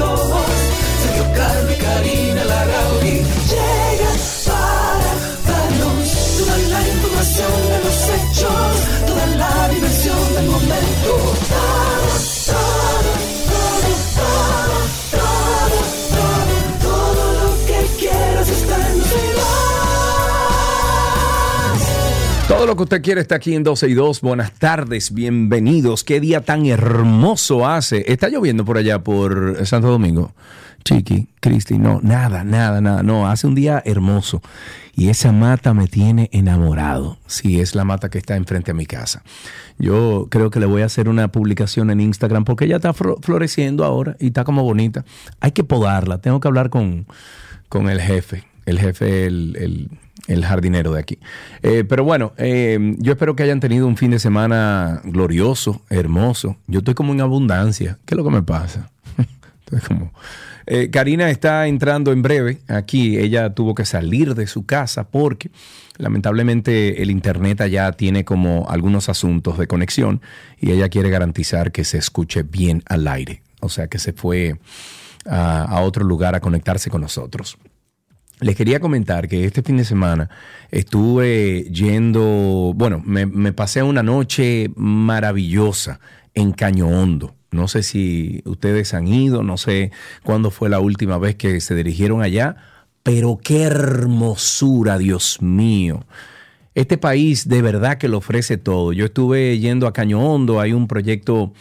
12 y 2. Sergio y Karina Larrauri llega para lo que usted quiere está aquí en 12 y 2. Buenas tardes, bienvenidos. Qué día tan hermoso hace. ¿Está lloviendo por allá, por Santo Domingo? Chiqui, Cristi, no, nada, nada, nada. No, hace un día hermoso. Y esa mata me tiene enamorado. Sí, es la mata que está enfrente a mi casa. Yo creo que le voy a hacer una publicación en Instagram porque ella está floreciendo ahora y está como bonita. Hay que podarla. Tengo que hablar con, con el jefe. El jefe, el, el- el jardinero de aquí. Eh, pero bueno, eh, yo espero que hayan tenido un fin de semana glorioso, hermoso. Yo estoy como en abundancia. ¿Qué es lo que me pasa? Estoy como... Eh, Karina está entrando en breve aquí. Ella tuvo que salir de su casa porque lamentablemente el internet allá tiene como algunos asuntos de conexión y ella quiere garantizar que se escuche bien al aire. O sea que se fue a otro lugar a conectarse con nosotros. Les quería comentar que este fin de semana estuve yendo, bueno, me, pasé una noche maravillosa en Caño Hondo. No sé si ustedes han ido, no sé cuándo fue la última vez que se dirigieron allá, pero qué hermosura, Dios mío. Este país de verdad que lo ofrece todo. Yo estuve yendo a Caño Hondo, hay un proyecto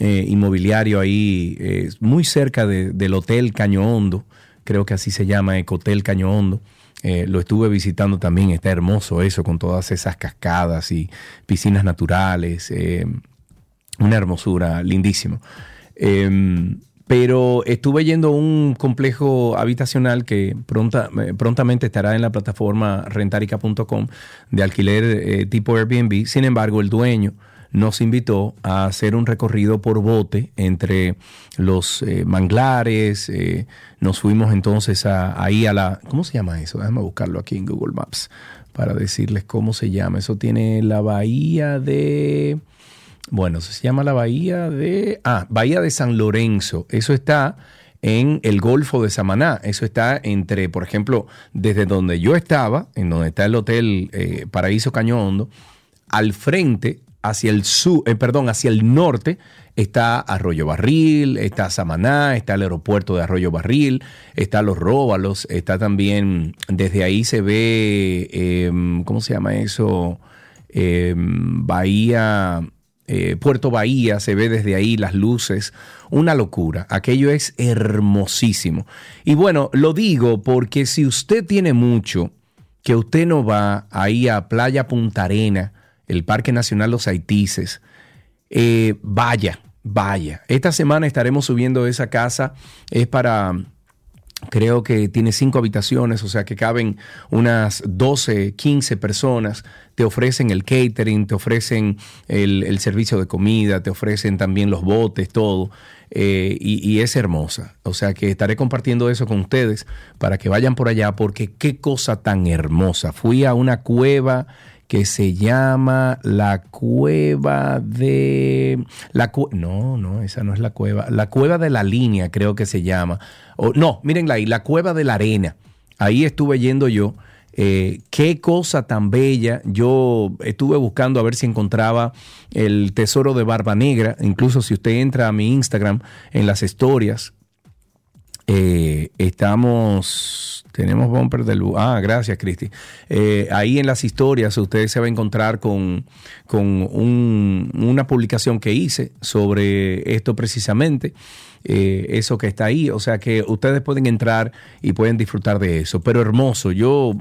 eh, inmobiliario ahí eh, muy cerca de- del Hotel Caño Hondo, creo que así se llama, Ecotel Caño Hondo. Eh, lo estuve visitando también, está hermoso eso, con todas esas cascadas y piscinas naturales. eh, una hermosura, lindísimo. Eh, pero estuve yendo a un complejo habitacional que pronta- eh, prontamente estará en la plataforma rentarica.com de alquiler tipo Airbnb. Sin embargo, el dueño nos invitó a hacer un recorrido por bote entre los eh, manglares. eh, nos fuimos entonces a- ahí a la... ¿Cómo se llama eso? Déjame buscarlo aquí en Google Maps para decirles cómo se llama. Eso tiene la bahía de... Bueno, se llama la bahía de... Ah, Bahía de San Lorenzo. Eso está en el Golfo de Samaná. Eso está entre, por ejemplo, desde donde yo estaba, en donde está el Hotel eh, Paraíso Caño Hondo, al frente, hacia el sur, eh, perdón, hacia el norte, está Arroyo Barril, está Samaná, está el aeropuerto de Arroyo Barril, está Los Róbalos, está también, desde ahí se ve, eh, ¿cómo se llama eso? Eh, Bahía, eh, Puerto Bahía, se ve desde ahí las luces, una locura, aquello es hermosísimo. Y bueno, lo digo porque si usted tiene mucho, que usted no va ahí a Playa Punta Arena, el Parque Nacional Los Haitises, eh, vaya, vaya. Esta semana estaremos subiendo esa casa, es para creo que tiene cinco habitaciones, o sea que caben unas 12, 15 personas. Te ofrecen el catering, te ofrecen el, servicio de comida, te ofrecen también los botes, todo. eh, y es hermosa. O sea que estaré compartiendo eso con ustedes para que vayan por allá, porque qué cosa tan hermosa. Fui a una cueva que se llama la cueva de la cu- no no esa no es la cueva la cueva de la línea creo que se llama. O no mírenla ahí la cueva de la arena. Ahí estuve yendo yo Eh, qué cosa tan bella. Yo estuve buscando a ver si encontraba el tesoro de barba negra. Incluso si usted entra a mi Instagram en las historias eh, estamos, tenemos bumper del... Ah, gracias, Cristi. Eh, ahí en las historias usted se va a encontrar con, con un- una publicación que hice sobre esto precisamente, eh, eso que está ahí. O sea que ustedes pueden entrar y pueden disfrutar de eso. Pero hermoso, yo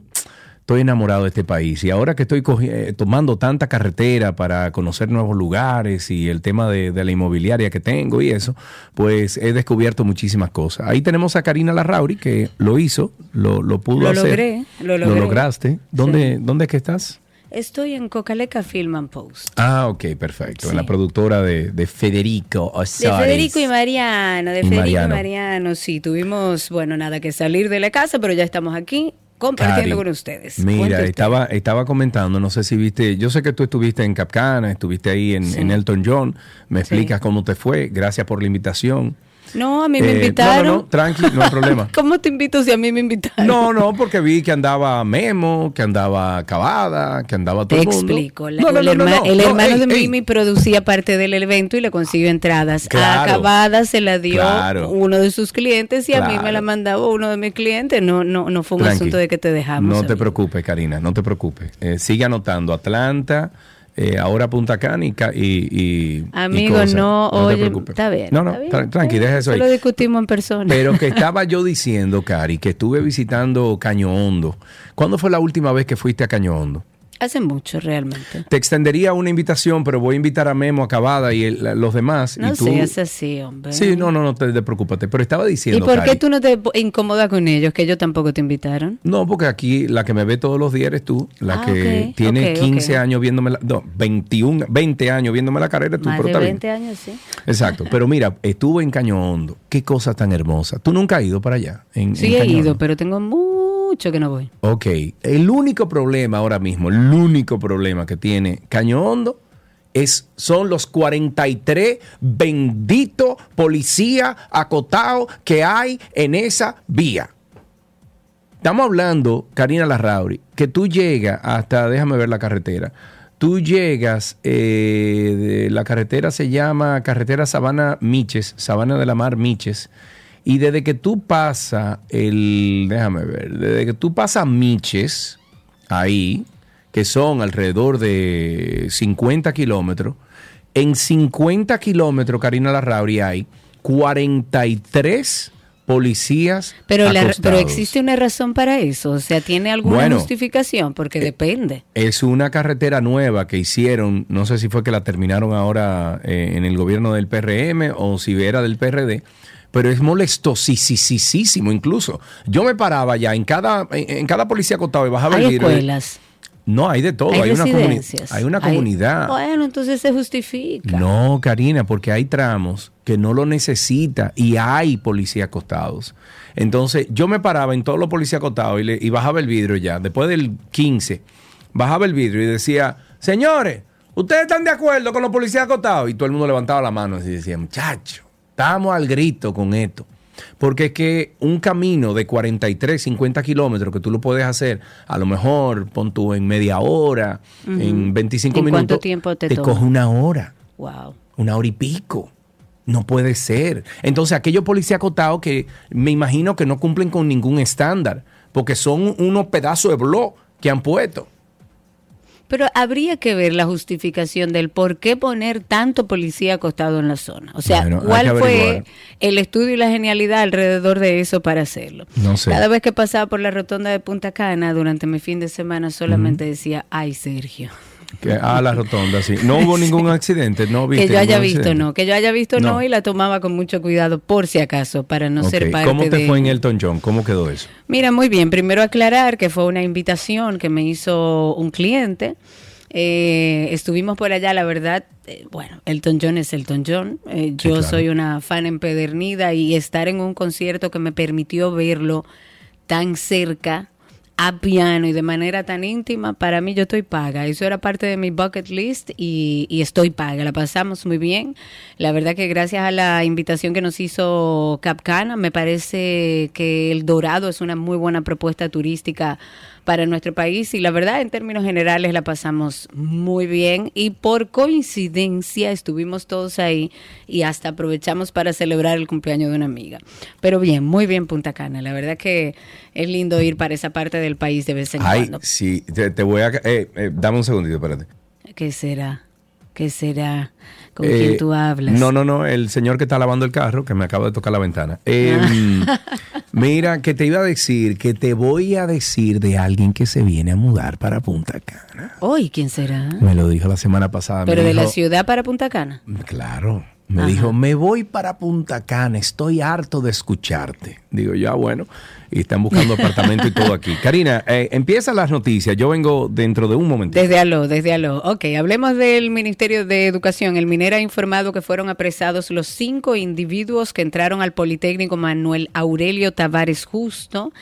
estoy enamorado de este país y ahora que estoy eh, tomando tanta carretera para conocer nuevos lugares y el tema de, de la inmobiliaria que tengo y eso, pues he descubierto muchísimas cosas. Ahí tenemos a Karina Larrauri que lo hizo, lo, lo pudo Lo hacer. logré, lo logré. lograste. ¿Dónde, ¿Dónde es que estás? Estoy en Cocaleca Film and Post. Ah, ok, perfecto. En Sí. la productora de, de Federico De. Federico y Mariano, de Y Federico Mariano. y Mariano, sí, tuvimos, bueno, nada que salir de la casa, pero ya estamos aquí compartiendo Cari, con ustedes. Mira, usted. estaba, estaba comentando, no sé si viste, yo sé que tú estuviste en Capcana, estuviste ahí en, Sí. en Elton John, me Sí. explicas cómo te fue, gracias por la invitación. No, a mí me Eh, invitaron. No, no, no, tranqui, no hay problema. ¿Cómo te invito si a mí me invitaron? No, no, porque vi que andaba Memo, que andaba Cavada, que andaba todo Te el mundo. explico. la- No, no, el, no, no, herma- no, el no, hermano ey, de. Mimi producía parte del evento y le consiguió entradas. Claro. A Acabada se la dio Claro. uno de sus clientes y a mí me la mandaba uno de mis clientes. No, no, no fue un Tranqui. asunto de que te dejamos. No te preocupes, Karina, no te preocupes. Eh, sigue anotando Atlanta, eh, ahora Punta Cana y... y, y- y Amigo, cosas. no, te oye, preocupes. está bien. No, no, está bien, tra- tranqui, deja eso ahí. Lo discutimos en persona. Pero que estaba yo diciendo, Cari, que estuve visitando Caño Hondo. ¿Cuándo fue la última vez que fuiste a Caño Hondo? Hace mucho realmente. Te extendería una invitación, pero voy a invitar a Memo, a Cavada y el- los demás. No y tú... seas así, hombre. Sí, no, no, no te, preocupes. Pero estaba ¿Y diciendo, por qué tú no te incomodas con ellos? Que ellos tampoco te invitaron. No, porque aquí la que me ve todos los días eres tú, la Ah, que tiene ok, 15 ok. años viéndome, la, no, 21, 20 años viéndome la carrera, tú, Más pero de está bien. 20 años, sí. Exacto, pero mira, estuve en Caño Hondo, qué cosa tan hermosa. ¿Tú nunca has ido para allá? En, Sí en he ido, pero tengo que no voy. Ok, el único problema ahora mismo, el único problema que tiene Caño Hondo es, son los 43 benditos policías acotados que hay en esa vía. Estamos hablando, Karina Larrauri, que tú llegas hasta, déjame ver la carretera, tú llegas, eh, de- la carretera se llama Carretera Sabana Miches, Sabana de la Mar Miches, y desde que tú pasas el, déjame ver, desde que tú pasas Miches, ahí, que son alrededor de 50 kilómetros, en 50 kilómetros, Karina Larrauri, hay 43 policías Pero, la- pero existe una razón para eso. O sea, ¿tiene alguna Bueno, justificación? Porque depende. Es una carretera nueva que hicieron, no sé si fue que la terminaron ahora eh, en el gobierno del PRM o si era del PRD, pero es molestosísimo incluso. Yo me paraba ya en cada, en, cada policía acostado y bajaba el vidrio. escuelas, No, hay de todo. hay, Hay, una, comuni- hay una comunidad. Bueno, entonces se justifica. No, Karina, porque hay tramos que no lo necesita y hay policías acostados. Entonces, yo me paraba en todos los policías acostados y, le- y bajaba el vidrio ya. Después del 15, bajaba el vidrio y decía, señores, ¿ustedes están de acuerdo con los policías acostados? Y todo el mundo levantaba la mano y decía, muchacho, estamos al grito con esto. Porque es que un camino de 43, 50 kilómetros que tú lo puedes hacer, a lo mejor pon tú en media hora, en 25 ¿En minutos. cuánto tiempo te toma? coge una hora Wow. una hora y pico. No puede ser. Entonces, aquellos policías acotados que me imagino que no cumplen con ningún estándar, porque son unos pedazos de blog que han puesto. Pero habría que ver la justificación del por qué poner tanto policía acostado en la zona. O sea, Bueno, ¿cuál fue el estudio y la genialidad alrededor de eso para hacerlo? No sé. Cada vez que pasaba por la rotonda de Punta Cana durante mi fin de semana solamente decía, ay Sergio. Que, ah, la rotonda, sí. No hubo ningún accidente, no viste Que yo haya visto accidente? no, que yo haya visto no. No. y la tomaba con mucho cuidado por si acaso, para no ser parte ¿Cómo te de... fue en Elton John? ¿Cómo quedó eso? Mira, muy bien. Primero aclarar que fue una invitación que me hizo un cliente. Eh, estuvimos por allá, la verdad, eh, bueno, Elton John es Elton John. Eh, yo claro. soy una fan empedernida y estar en un concierto que me permitió verlo tan cerca, a piano y de manera tan íntima, para mí yo estoy paga. Eso era parte de mi bucket list y, y estoy paga. La pasamos muy bien. La verdad que gracias a la invitación que nos hizo Capcana, me parece que El Dorado es una muy buena propuesta turística para nuestro país y la verdad en términos generales la pasamos muy bien y por coincidencia estuvimos todos ahí y hasta aprovechamos para celebrar el cumpleaños de una amiga. Pero bien, muy bien Punta Cana, la verdad que es lindo ir para esa parte del país de vez en Ay, cuando. sí, te, te voy a... Eh, eh, dame un segundito, espérate. ¿Qué será? ¿Qué será? ¿Con Eh, quién tú hablas? No, no, no, el señor que está lavando el carro, que me acaba de tocar la ventana. Eh, Ah. mira, que te iba a decir, que te voy a decir de alguien que se viene a mudar para Punta Cana. Hoy, ¿quién será? Me lo dijo la semana pasada. Pero de la ciudad para Punta Cana. Claro. Me Ajá. dijo, me voy para Punta Cana, estoy harto de escucharte. Digo, ya bueno, y están buscando apartamento y todo aquí. Karina, eh, empieza las noticias, yo vengo dentro de un momentito. Desde Aló, desde Aló. Ok, hablemos del Ministerio de Educación. El MINER ha informado que fueron apresados los cinco individuos que entraron al Politécnico Manuel Aurelio Tavares Justo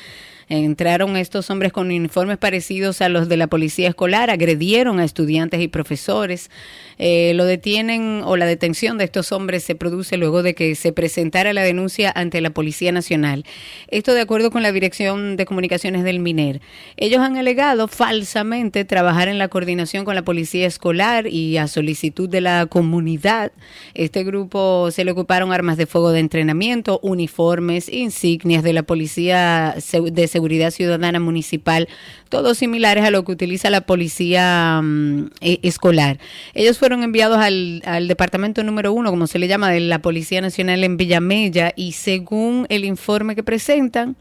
Entraron estos hombres con uniformes parecidos a los de la policía escolar, agredieron a estudiantes y profesores. Eh, lo detienen o la detención de estos hombres se produce luego de que se presentara la denuncia ante la Policía Nacional. Esto de acuerdo con la Dirección de Comunicaciones del MINER. Ellos han alegado falsamente trabajar en la coordinación con la Policía Escolar y a solicitud de la comunidad. Este grupo se le ocuparon armas de fuego de entrenamiento, uniformes, insignias de la Policía de Seguridad Ciudadana Municipal, todos similares a lo que utiliza la Policía mm, e, Escolar. Ellos fueron enviados al, al, departamento número uno, como se le llama, de la Policía Nacional en Villamella y según el informe que presentan,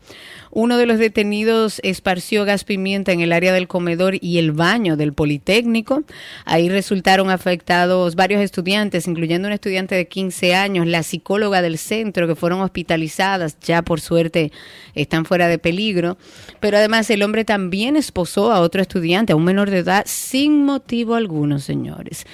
uno de los detenidos esparció gas pimienta en el área del comedor y el baño del Politécnico. Ahí resultaron afectados varios estudiantes, incluyendo un estudiante de 15 años, la psicóloga del centro, que fueron hospitalizadas, ya por suerte están fuera de peligro. Pero además el hombre también esposó a otro estudiante, a un menor de edad, sin motivo alguno, señores.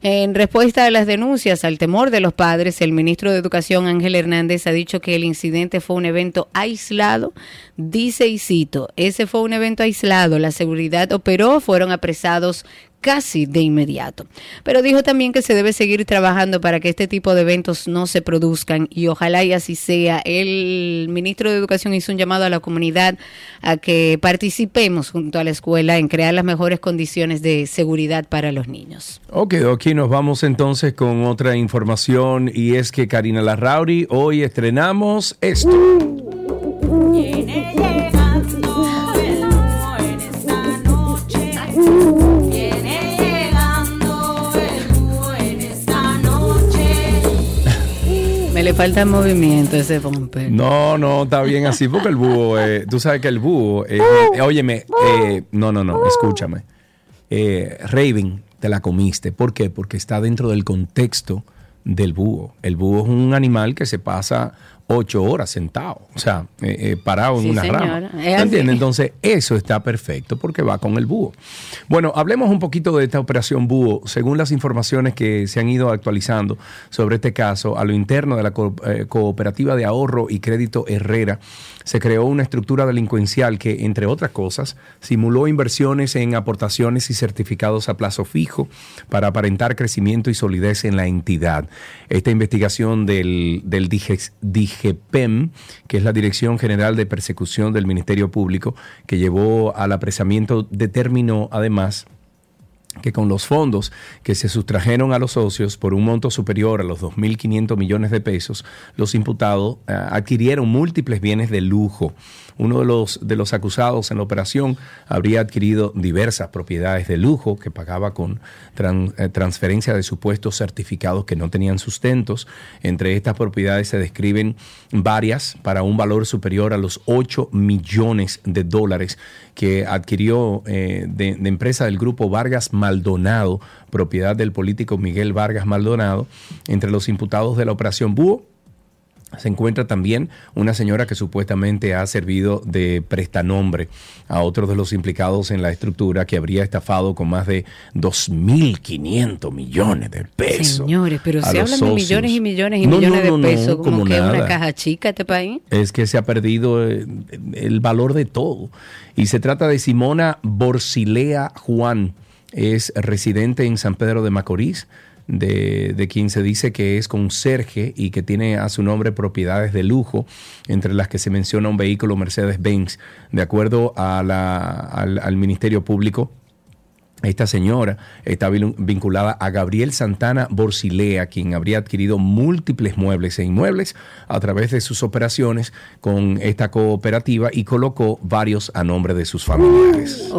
En respuesta a las denuncias al temor de los padres, el ministro de Educación Ángel Hernández ha dicho que el incidente fue un evento aislado. Dice y cito, ese fue un evento aislado, la seguridad operó, fueron apresados casi de inmediato. Pero dijo también que se debe seguir trabajando para que este tipo de eventos no se produzcan y ojalá y así sea. El ministro de Educación hizo un llamado a la comunidad a que participemos junto a la escuela en crear las mejores condiciones de seguridad para los niños. Ok, aquí nos vamos entonces con otra información y es que Karina Larrauri, hoy estrenamos esto. Le falta movimiento ese pompe. No, no, está bien así, porque el búho, eh, tú sabes que el búho, eh, eh, óyeme, no, no, no, escúchame. Raven, te la comiste. ¿Por qué? Porque está dentro del contexto del búho. El búho es un animal que se pasa ocho horas sentado, o sea, eh, eh, parado en una rama. ¿Entiendes? Entonces, eso está perfecto porque va con el búho. Bueno, hablemos un poquito de esta operación búho. Según las informaciones que se han ido actualizando sobre este caso, a lo interno de la eh, cooperativa de ahorro y crédito Herrera, se creó una estructura delincuencial que, entre otras cosas, simuló inversiones en aportaciones y certificados a plazo fijo para aparentar crecimiento y solidez en la entidad. Esta investigación del, del DIGEPEM, que es la Dirección General de Persecución del Ministerio Público, que llevó al apresamiento, determinó además que con los fondos que se sustrajeron a los socios por un monto superior a los 2.500 millones de pesos, los imputados eh, adquirieron múltiples bienes de lujo uno de los, de los acusados en la operación habría adquirido diversas propiedades de lujo que pagaba con eh, transferencia de supuestos certificados que no tenían sustentos. Entre estas propiedades se describen varias para un valor superior a los 8 millones de dólares que adquirió eh, de, de empresa del grupo Vargas Maldonado, propiedad del político Miguel Vargas Maldonado, entre los imputados de la operación Búho se encuentra también una señora que supuestamente ha servido de prestanombre a otros de los implicados en la estructura que habría estafado con más de 2.500 millones de pesos. Señores, pero se hablan de millones y millones y millones de pesos, como, que es una caja chica este país. Es que se ha perdido eh, el valor de todo. Y se trata de Simona Borsilea Juan, es residente en San Pedro de Macorís de, quien se dice que es conserje y que tiene a su nombre propiedades de lujo, entre las que se menciona un vehículo Mercedes-Benz. De acuerdo al, al Ministerio Público, esta señora está vinculada a Gabriel Santana Borsilea, quien habría adquirido múltiples muebles e inmuebles a través de sus operaciones con esta cooperativa y colocó varios a nombre de sus familiares.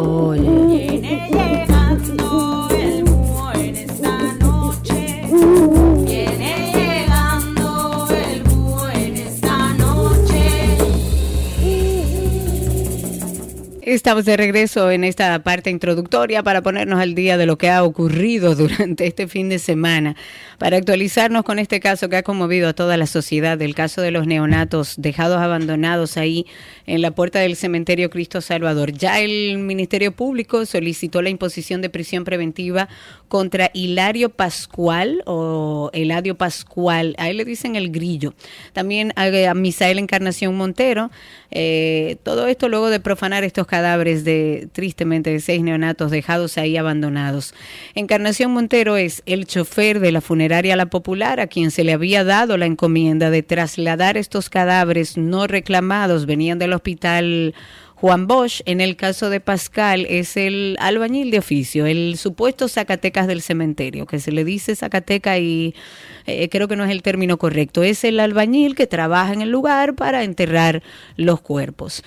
Estamos de regreso en esta parte introductoria para ponernos al día de lo que ha ocurrido durante este fin de semana, para actualizarnos con este caso que ha conmovido a toda la sociedad, el caso de los neonatos dejados abandonados ahí en la puerta del cementerio Cristo Salvador. Ya el Ministerio Público solicitó la imposición de prisión preventiva contra Hilario Pascual o Eladio Pascual, a él le dicen el grillo. También a, a Misael Encarnación Montero, eh, todo esto luego de profanar estos cadáveres de, tristemente, de seis neonatos dejados ahí abandonados. Encarnación Montero es el chofer de la funeraria La Popular a quien se le había dado la encomienda de trasladar estos cadáveres no reclamados, venían del hospital Juan Bosch, en el caso de Pascal, es el albañil de oficio, el supuesto Zacatecas del cementerio, que se le dice Zacateca y eh, creo que no es el término correcto. Es el albañil que trabaja en el lugar para enterrar los cuerpos.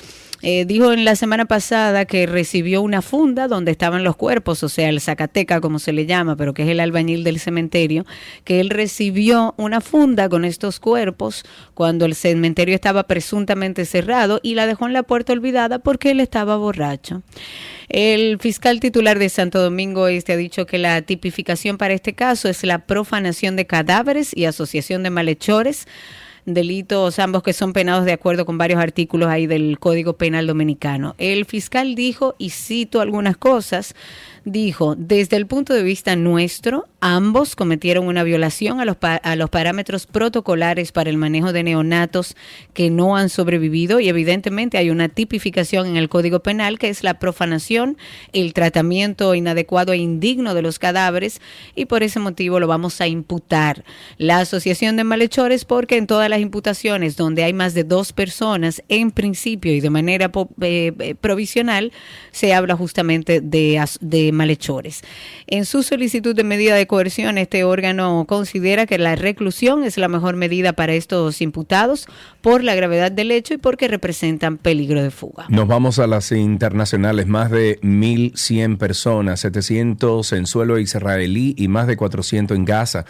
Eh, dijo en la semana pasada que recibió una funda donde estaban los cuerpos, o sea, el Zacateca, como se le llama, pero que es el albañil del cementerio, que él recibió una funda con estos cuerpos cuando el cementerio estaba presuntamente cerrado y la dejó en la puerta olvidada porque él estaba borracho. El fiscal titular de Santo Domingo Este ha dicho que la tipificación para este caso es la profanación de cadáveres y asociación de malhechores delitos ambos que son penados de acuerdo con varios artículos ahí del Código Penal Dominicano. El fiscal dijo, y cito algunas cosas, dijo, desde el punto de vista nuestro, ambos cometieron una violación a los, a los parámetros protocolares para el manejo de neonatos que no han sobrevivido y evidentemente hay una tipificación en el Código Penal que es la profanación, el tratamiento inadecuado e indigno de los cadáveres y por ese motivo lo vamos a imputar. La Asociación de Malhechores porque en todas las imputaciones donde hay más de dos personas, en principio y de manera eh, eh, provisional, se habla justamente de, de malhechores. En su solicitud de medida de coerción, este órgano considera que la reclusión es la mejor medida para estos imputados por la gravedad del hecho y porque representan peligro de fuga. Nos vamos a las internacionales. Más de 1.100 personas, 700 en suelo israelí y más de 400 en Gaza.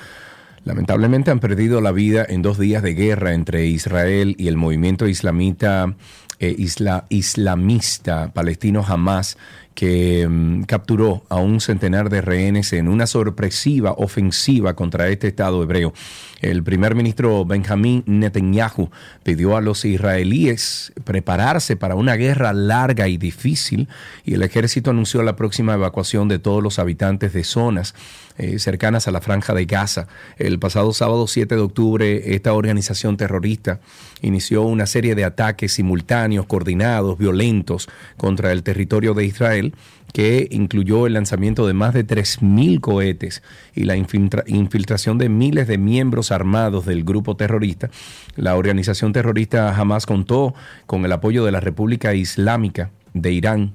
Lamentablemente han perdido la vida en dos días de guerra entre Israel y el movimiento islamita, eh, isla, islamista palestino Hamas que um, capturó a un centenar de rehenes en una sorpresiva ofensiva contra este Estado hebreo. El primer ministro Benjamín Netanyahu pidió a los israelíes prepararse para una guerra larga y difícil y el ejército anunció la próxima evacuación de todos los habitantes de zonas eh, cercanas a la franja de Gaza. El pasado sábado 7 de octubre, esta organización terrorista inició una serie de ataques simultáneos, coordinados, violentos contra el territorio de Israel que incluyó el lanzamiento de más de 3.000 cohetes y la infiltración de miles de miembros armados del grupo terrorista. La organización terrorista jamás contó con el apoyo de la República Islámica de Irán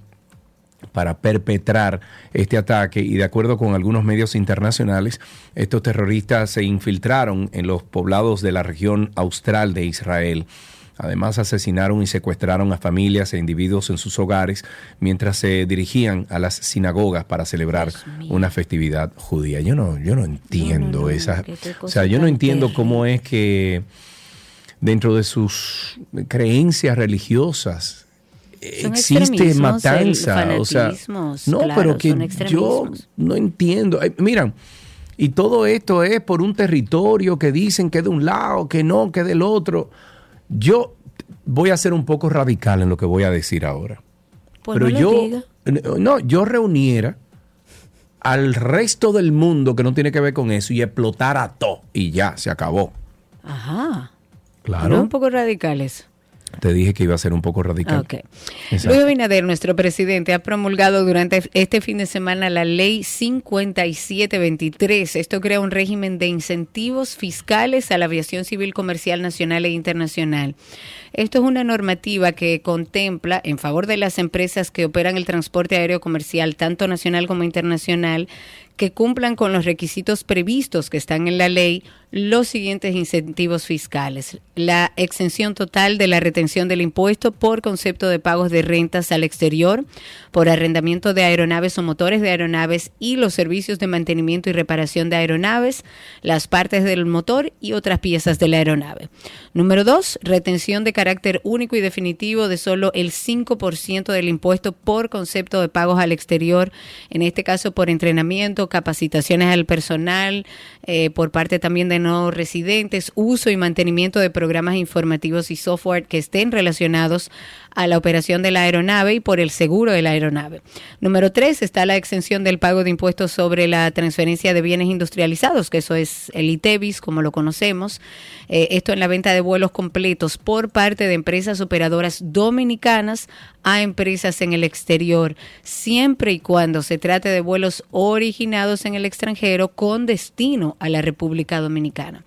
para perpetrar este ataque y de acuerdo con algunos medios internacionales, estos terroristas se infiltraron en los poblados de la región austral de Israel. Además, asesinaron y secuestraron a familias e individuos en sus hogares mientras se dirigían a las sinagogas para celebrar una festividad judía. Yo no, yo no entiendo no, esa. O sea, yo no entiendo cómo es que dentro de sus creencias religiosas existe matanza. O sea, no, claro, pero que yo no entiendo. Miran, y todo esto es por un territorio que dicen que de un lado, que no, que del otro. Yo voy a ser un poco radical en lo que voy a decir ahora. Pues Pero no yo, no, yo reuniera al resto del mundo que no tiene que ver con eso y explotara todo y ya, se acabó. Ajá. Claro. Un poco radical eso. Te dije que iba a ser un poco radical. Okay. Luis Abinader, nuestro presidente, ha promulgado durante este fin de semana la ley 5723. Esto crea un régimen de incentivos fiscales a la aviación civil comercial nacional e internacional. Esto es una normativa que contempla en favor de las empresas que operan el transporte aéreo comercial, tanto nacional como internacional, que cumplan con los requisitos previstos que están en la ley los siguientes incentivos fiscales. La exención total de la retención del impuesto por concepto de pagos de rentas al exterior, por arrendamiento de aeronaves o motores de aeronaves y los servicios de mantenimiento y reparación de aeronaves, las partes del motor y otras piezas de la aeronave. Número dos, retención de carácter único y definitivo de solo el 5% del impuesto por concepto de pagos al exterior, en este caso por entrenamiento, capacitaciones al personal, eh, por parte también de no residentes, uso y mantenimiento de programas informativos y software que estén relacionados a la operación de la aeronave y por el seguro de la aeronave. Número tres está la exención del pago de impuestos sobre la transferencia de bienes industrializados, que eso es el ITEVIS, como lo conocemos. Eh, esto en la venta de vuelos completos por parte de empresas operadoras dominicanas a empresas en el exterior, siempre y cuando se trate de vuelos originados en el extranjero con destino a la República Dominicana.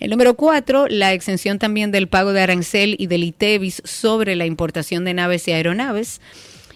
El número cuatro, la exención también del pago de arancel y del ITEVIS sobre la importación de naves y aeronaves.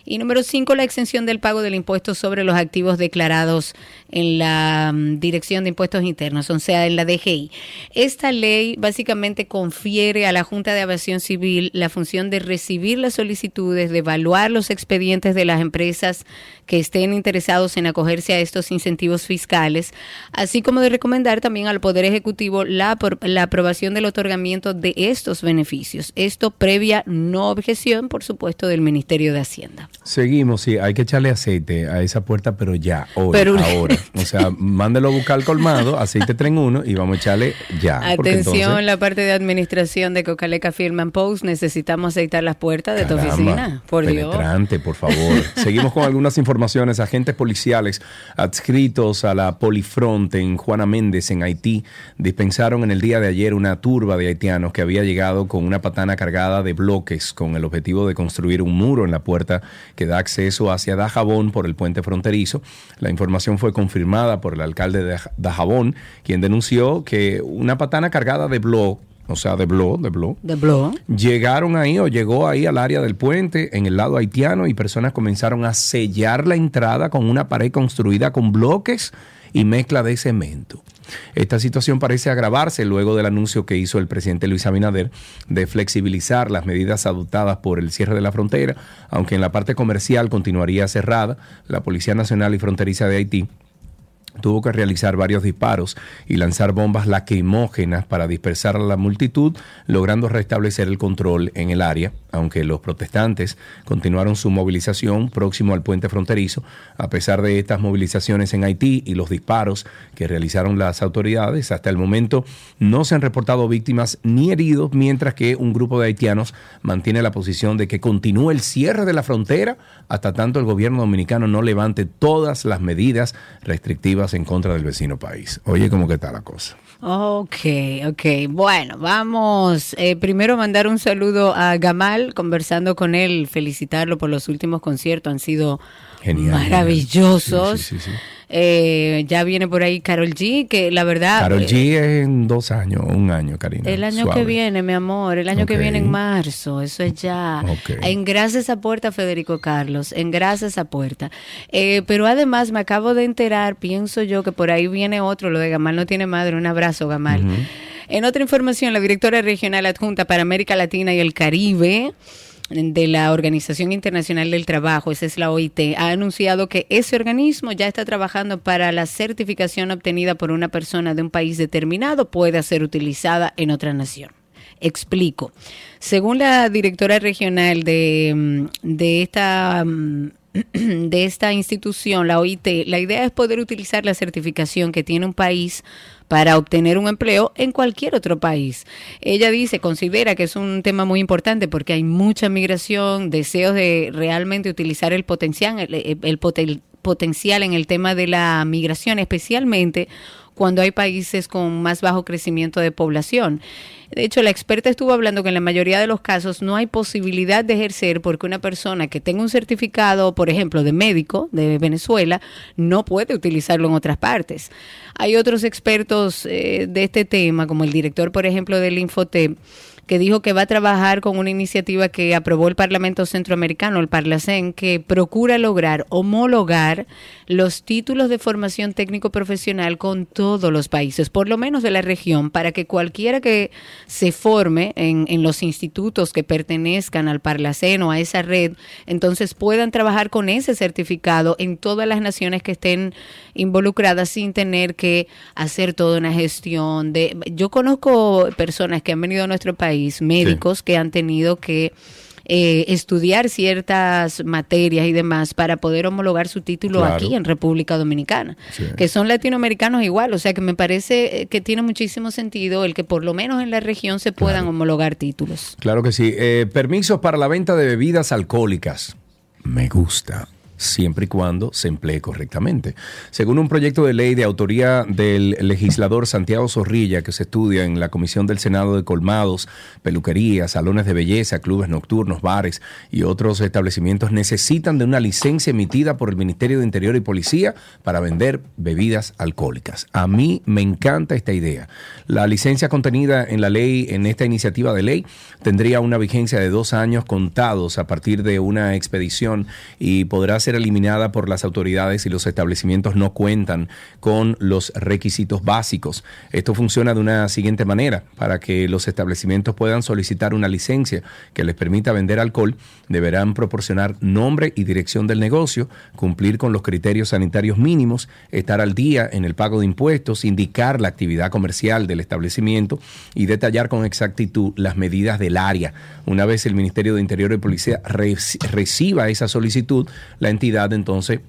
Y número cinco, la exención del pago del impuesto sobre los activos declarados en la mm, Dirección de Impuestos Internos, o sea, en la DGI. Esta ley básicamente confiere a la Junta de Aviación Civil la función de recibir las solicitudes, de evaluar los expedientes de las empresas que estén interesados en acogerse a estos incentivos fiscales, así como de recomendar también al Poder Ejecutivo la, la aprobación del otorgamiento de estos beneficios. Esto previa no objeción, por supuesto, del Ministerio de Hacienda. Seguimos, sí, hay que echarle aceite a esa puerta, pero ya, hoy, ahora. O sea, mándelo a buscar colmado, aceite tren 1 y vamos a echarle ya. Atención, la parte de administración de Cocaleca Firman Post, necesitamos aceitar las puertas de tu oficina. Por penetrante, por favor. Seguimos con algunas informaciones. Agentes policiales adscritos a la Polifront en Juana Méndez, en Haití, dispensaron en el día de ayer una turba de haitianos que había llegado con una patana cargada de bloques con el objetivo de construir un muro en la puerta que da acceso hacia Dajabón por el puente fronterizo. La información fue confirmada por el alcalde de Dajabón, quien denunció que una patana cargada de blog o sea, de blog, de blog. De blog. Llegaron ahí o llegó ahí al área del puente en el lado haitiano y personas comenzaron a sellar la entrada con una pared construida con bloques y mezcla de cemento. Esta situación parece agravarse luego del anuncio que hizo el presidente Luis Abinader de flexibilizar las medidas adoptadas por el cierre de la frontera, aunque en la parte comercial continuaría cerrada. La Policía Nacional y Fronteriza de Haití tuvo que realizar varios disparos y lanzar bombas lacrimógenas para dispersar a la multitud, logrando restablecer el control en el área, aunque los protestantes continuaron su movilización próximo al puente fronterizo. A pesar de estas movilizaciones en Haití y los disparos que realizaron las autoridades, hasta el momento no se han reportado víctimas ni heridos, mientras que un grupo de haitianos mantiene la posición de que continúe el cierre de la frontera hasta tanto el gobierno dominicano no levante todas las medidas restrictivas en contra del vecino país. Oye, ¿cómo que está la cosa? Ok, ok. Bueno, vamos eh, primero mandar un saludo a Gamal, conversando con él, felicitarlo por los últimos conciertos, han sido maravillosos. Sí, sí, sí, eh, ya viene por ahí Carol G, que la verdad... Carol G eh, es en dos años, un año, Karina. El año que viene, mi amor, el año que viene en marzo, eso es ya. En Engrasa esa puerta, Federico Carlos, engrasa esa puerta. Eh, pero además me acabo de enterar, pienso yo, que por ahí viene otro, lo de Gamal no tiene madre, un abrazo, Gamal. En otra información, la directora regional adjunta para América Latina y el Caribe de la Organización Internacional del Trabajo, esa es la OIT, ha anunciado que ese organismo ya está trabajando para la certificación obtenida por una persona de un país determinado pueda ser utilizada en otra nación. Explico. Según la directora regional de, mm, de esta mm, de esta institución, la OIT, la idea es poder utilizar la certificación que tiene un país para obtener un empleo en cualquier otro país. Ella dice, considera que es un tema muy importante porque hay mucha migración, deseos de realmente utilizar el potencial, potencial en el tema de la migración, especialmente cuando hay países con más bajo crecimiento de población. De hecho, la experta estuvo hablando que en la mayoría de los casos no hay posibilidad de ejercer porque una persona que tenga un certificado, por ejemplo, de médico de Venezuela, no puede utilizarlo en otras partes. Hay otros expertos eh, de este tema, como el director, por ejemplo, del Infotep, que dijo que va a trabajar con una iniciativa que aprobó el Parlamento Centroamericano, el Parlacen, que procura lograr homologar los títulos de formación técnico profesional con todos los países, por lo menos de la región, para que cualquiera que se forme en, en los institutos que pertenezcan al Parlacen o a esa red, entonces puedan trabajar con ese certificado en todas las naciones que estén involucradas sin tener que hacer toda una gestión de yo conozco personas que han venido a nuestro país, médicos que han tenido que eh, estudiar ciertas materias y demás para poder homologar su título Claro. aquí en República Dominicana, Sí. que son latinoamericanos igual, o sea que me parece eh, que tiene muchísimo sentido el que por lo menos en la región se puedan homologar títulos. Claro que sí. Eh, permisos para la venta de bebidas alcohólicas. Me gusta. Siempre y cuando se emplee correctamente. Según un proyecto de ley de autoría del legislador Santiago Zorrilla, que se estudia en la Comisión del Senado de Colmados, peluquerías, salones de belleza, clubes nocturnos, bares y otros establecimientos, necesitan de una licencia emitida por el Ministerio de Interior y Policía para vender bebidas alcohólicas. A mí me encanta esta idea. La licencia contenida en la ley, en esta iniciativa de ley, tendría una vigencia de dos años contados a partir de una expedición y podrá ser eliminada por las autoridades si los establecimientos no cuentan con los requisitos básicos. Esto funciona de una siguiente manera. Para que los establecimientos puedan solicitar una licencia que les permita vender alcohol, deberán proporcionar nombre y dirección del negocio, cumplir con los criterios sanitarios mínimos, estar al día en el pago de impuestos, indicar la actividad comercial del establecimiento y detallar con exactitud las medidas del área. Una vez el Ministerio de Interior y Policía re- reciba esa solicitud, la entidad entonces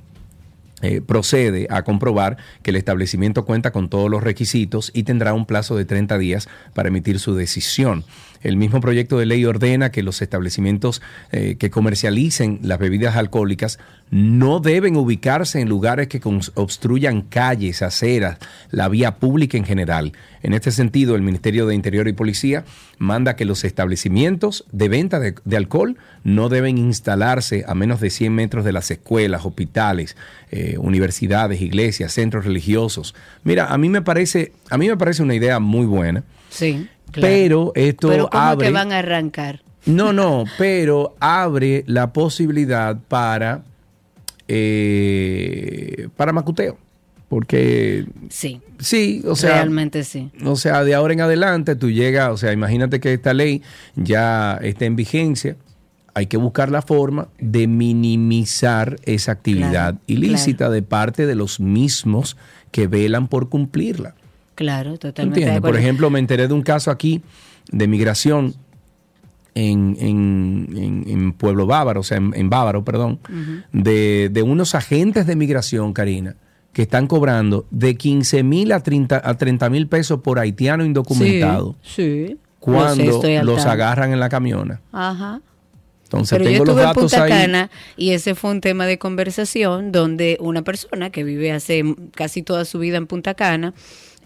eh, procede a comprobar que el establecimiento cuenta con todos los requisitos y tendrá un plazo de 30 días para emitir su decisión. El mismo proyecto de ley ordena que los establecimientos eh, que comercialicen las bebidas alcohólicas no deben ubicarse en lugares que obstruyan calles, aceras, la vía pública en general. En este sentido, el Ministerio de Interior y Policía manda que los establecimientos de venta de, de alcohol no deben instalarse a menos de 100 metros de las escuelas, hospitales, eh, universidades, iglesias, centros religiosos. Mira, a mí me parece, a mí me parece una idea muy buena, Sí. claro. pero esto Pero ¿cómo abre que van a arrancar? no, no, pero abre la posibilidad para eh, para macuteo, porque Sí, sí, o sea, realmente sí. o sea, de ahora en adelante tú llegas, o sea, imagínate que esta ley ya está en vigencia. Hay que buscar la forma de minimizar esa actividad Claro, ilícita de parte de los mismos que velan por cumplirla. Claro, totalmente. de ¿Entiendes? Por ejemplo, me enteré de un caso aquí de migración en, en- en- en Pueblo Bávaro, o sea, en, en Bávaro, perdón, de, de unos agentes de migración, Karina, que están cobrando de 15 mil a 30 a 30 mil pesos por haitiano indocumentado Sí, sí. Yo sé, cuando los agarran en la camiona. Ajá. Entonces, Pero yo tengo los estuve en datos Punta ahí. Cana y ese fue un tema de conversación donde una persona que vive hace casi toda su vida en Punta Cana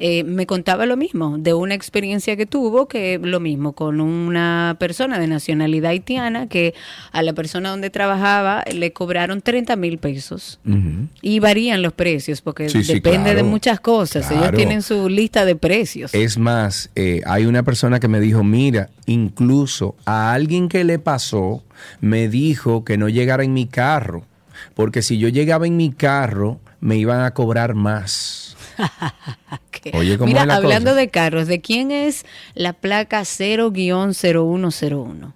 eh, me contaba lo mismo, de una experiencia que tuvo, que lo mismo, con una persona de nacionalidad haitiana que a la persona donde trabajaba le cobraron 30 mil pesos. Y varían los precios porque Sí, sí, depende de muchas cosas. Ellos tienen su lista de precios. Es más, eh, hay una persona que me dijo, mira, incluso a alguien que le pasó, me dijo que no llegara en mi carro, porque si yo llegaba en mi carro, me iban a cobrar más. Oye, ¿cómo Mira, es la hablando cosa? de carros, ¿de quién es la placa 0-0101?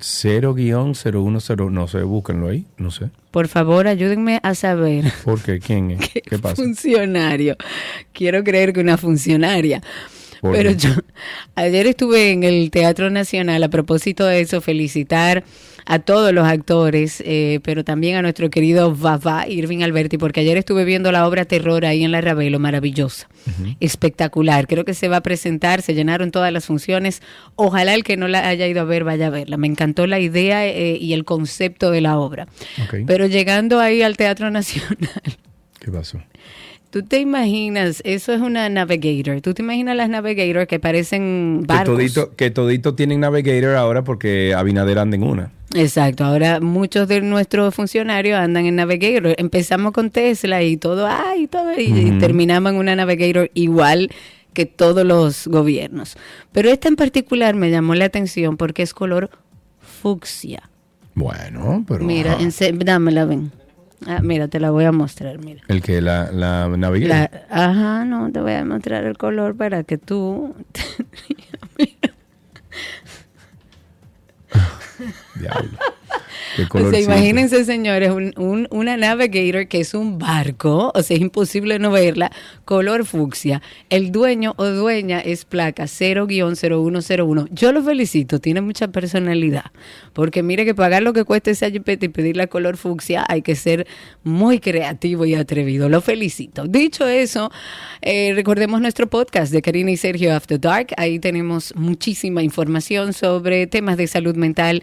0-010, no sé, búsquenlo ahí, no sé. Por favor, ayúdenme a saber. ¿Por qué? ¿Quién es? ¿Qué pasa? Funcionario. Quiero creer que una funcionaria. ¿Por Pero qué? yo ayer estuve en el Teatro Nacional a propósito de eso, felicitar a todos los actores, eh, pero también a nuestro querido Vava Irving Alberti, porque ayer estuve viendo la obra Terror ahí en la Ravelo, maravillosa, espectacular. Creo que se va a presentar, se llenaron todas las funciones. Ojalá el que no la haya ido a ver vaya a verla. Me encantó la idea eh, y el concepto de la obra. Ok. Pero llegando ahí al Teatro Nacional, ¿Qué pasó? Tú te imaginas, eso es una Navigator. Tú te imaginas las Navigator que parecen Que barcos. todito, que todito tienen Navigator ahora porque Abinader anda en una. Exacto. Ahora muchos de nuestros funcionarios andan en Navigator. Empezamos con Tesla y todo, ay, todo, y, terminamos en una Navigator igual que todos los gobiernos. Pero esta en particular me llamó la atención porque es color fucsia. Bueno, pero. Mira, ajá. ense- dámela, ven. Ah, mira, te la voy a mostrar, mira. El que la, la navegué. Ajá, no, te voy a mostrar el color para que tú... Diablo. O sea, imagínense, señores, un- un- una Navigator que es un barco, o sea, es imposible no verla, color fucsia. El dueño o dueña es placa 0-0101. Yo lo felicito, tiene mucha personalidad, porque mire que pagar lo que cuesta ese jipeta y pedirle color fucsia hay que ser muy creativo y atrevido. Lo felicito. Dicho eso, eh, recordemos nuestro podcast de Karina y Sergio After Dark. Ahí tenemos muchísima información sobre temas de salud mental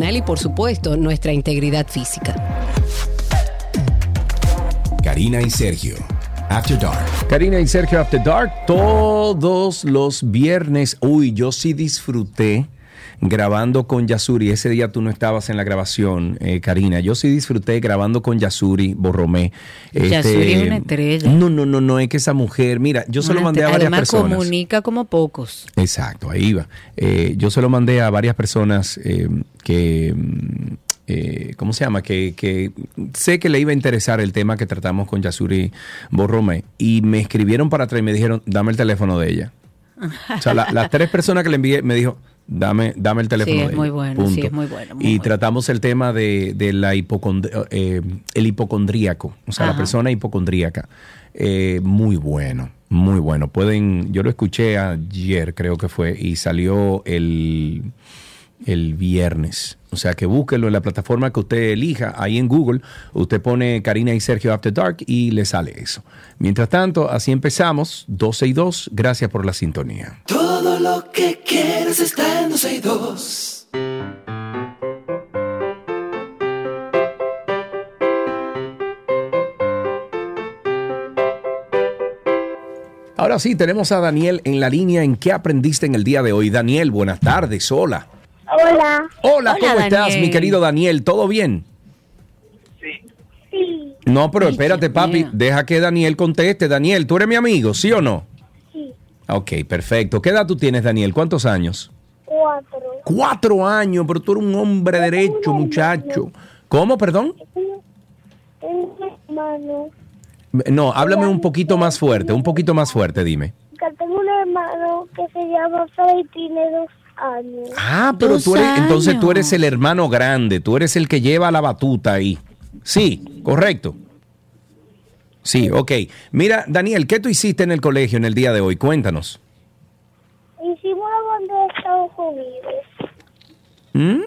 y por supuesto nuestra integridad física. Karina y Sergio. After Dark. Karina y Sergio After Dark todos los viernes. Uy, yo sí disfruté grabando con Yasuri. Ese día tú no estabas en la grabación, eh, Karina. Yo sí disfruté grabando con Yasuri Borromé. Yasuri es una estrella. No, no, no, no, es que esa mujer, mira, yo se lo Una- mandé a varias Además, personas. comunica como pocos. Exacto, ahí va. Eh, yo se lo mandé a varias personas eh, que, eh, ¿cómo se llama? Que, que sé que le iba a interesar el tema que tratamos con Yasuri Borromé y me escribieron para atrás y me dijeron, dame el teléfono de ella. O sea, la- las tres personas que le envié me dijo, dame, dame el teléfono Sí, es muy bueno, sí, es muy bueno, muy y bueno. tratamos el tema de, de la hipocond- eh, el hipocondríaco, o sea, la persona hipocondríaca. Eh, muy bueno, muy bueno. Pueden, yo lo escuché ayer, creo que fue, y salió el, el viernes. O sea que búsquelo en la plataforma que usted elija, ahí en Google, usted pone Karina y Sergio After Dark y le sale eso. Mientras tanto, así empezamos, 12 y 2, gracias por la sintonía. Todo lo que quieres está en 12 y 2. Ahora sí, tenemos a Daniel en la línea en qué aprendiste en el día de hoy. Daniel, buenas tardes, hola. Hola. Hola, Hola, ¿cómo estás, Daniel. mi querido Daniel? ¿Todo bien? Sí, No, pero Ay, espérate, Dios papi, mío. deja que Daniel conteste. Daniel, ¿tú eres mi amigo, sí o no? sí. Ok, perfecto. ¿Qué edad tú tienes, Daniel? ¿Cuántos años? Cuatro. Cuatro años, pero tú eres un hombre derecho, muchacho. ¿Cómo, perdón? Tengo un hermano. No, háblame un poquito más fuerte, un poquito más fuerte, dime. Que tengo un hermano que se llama Freddy, tiene dos años. Ah, pero Dos tú eres, entonces tú eres el hermano grande, tú eres el que lleva la batuta ahí. Sí, correcto. Sí, ok. Mira, Daniel, ¿qué tú hiciste en el colegio en el día de hoy? Cuéntanos. Hicimos la bandera de Estados Unidos. ¿Mm?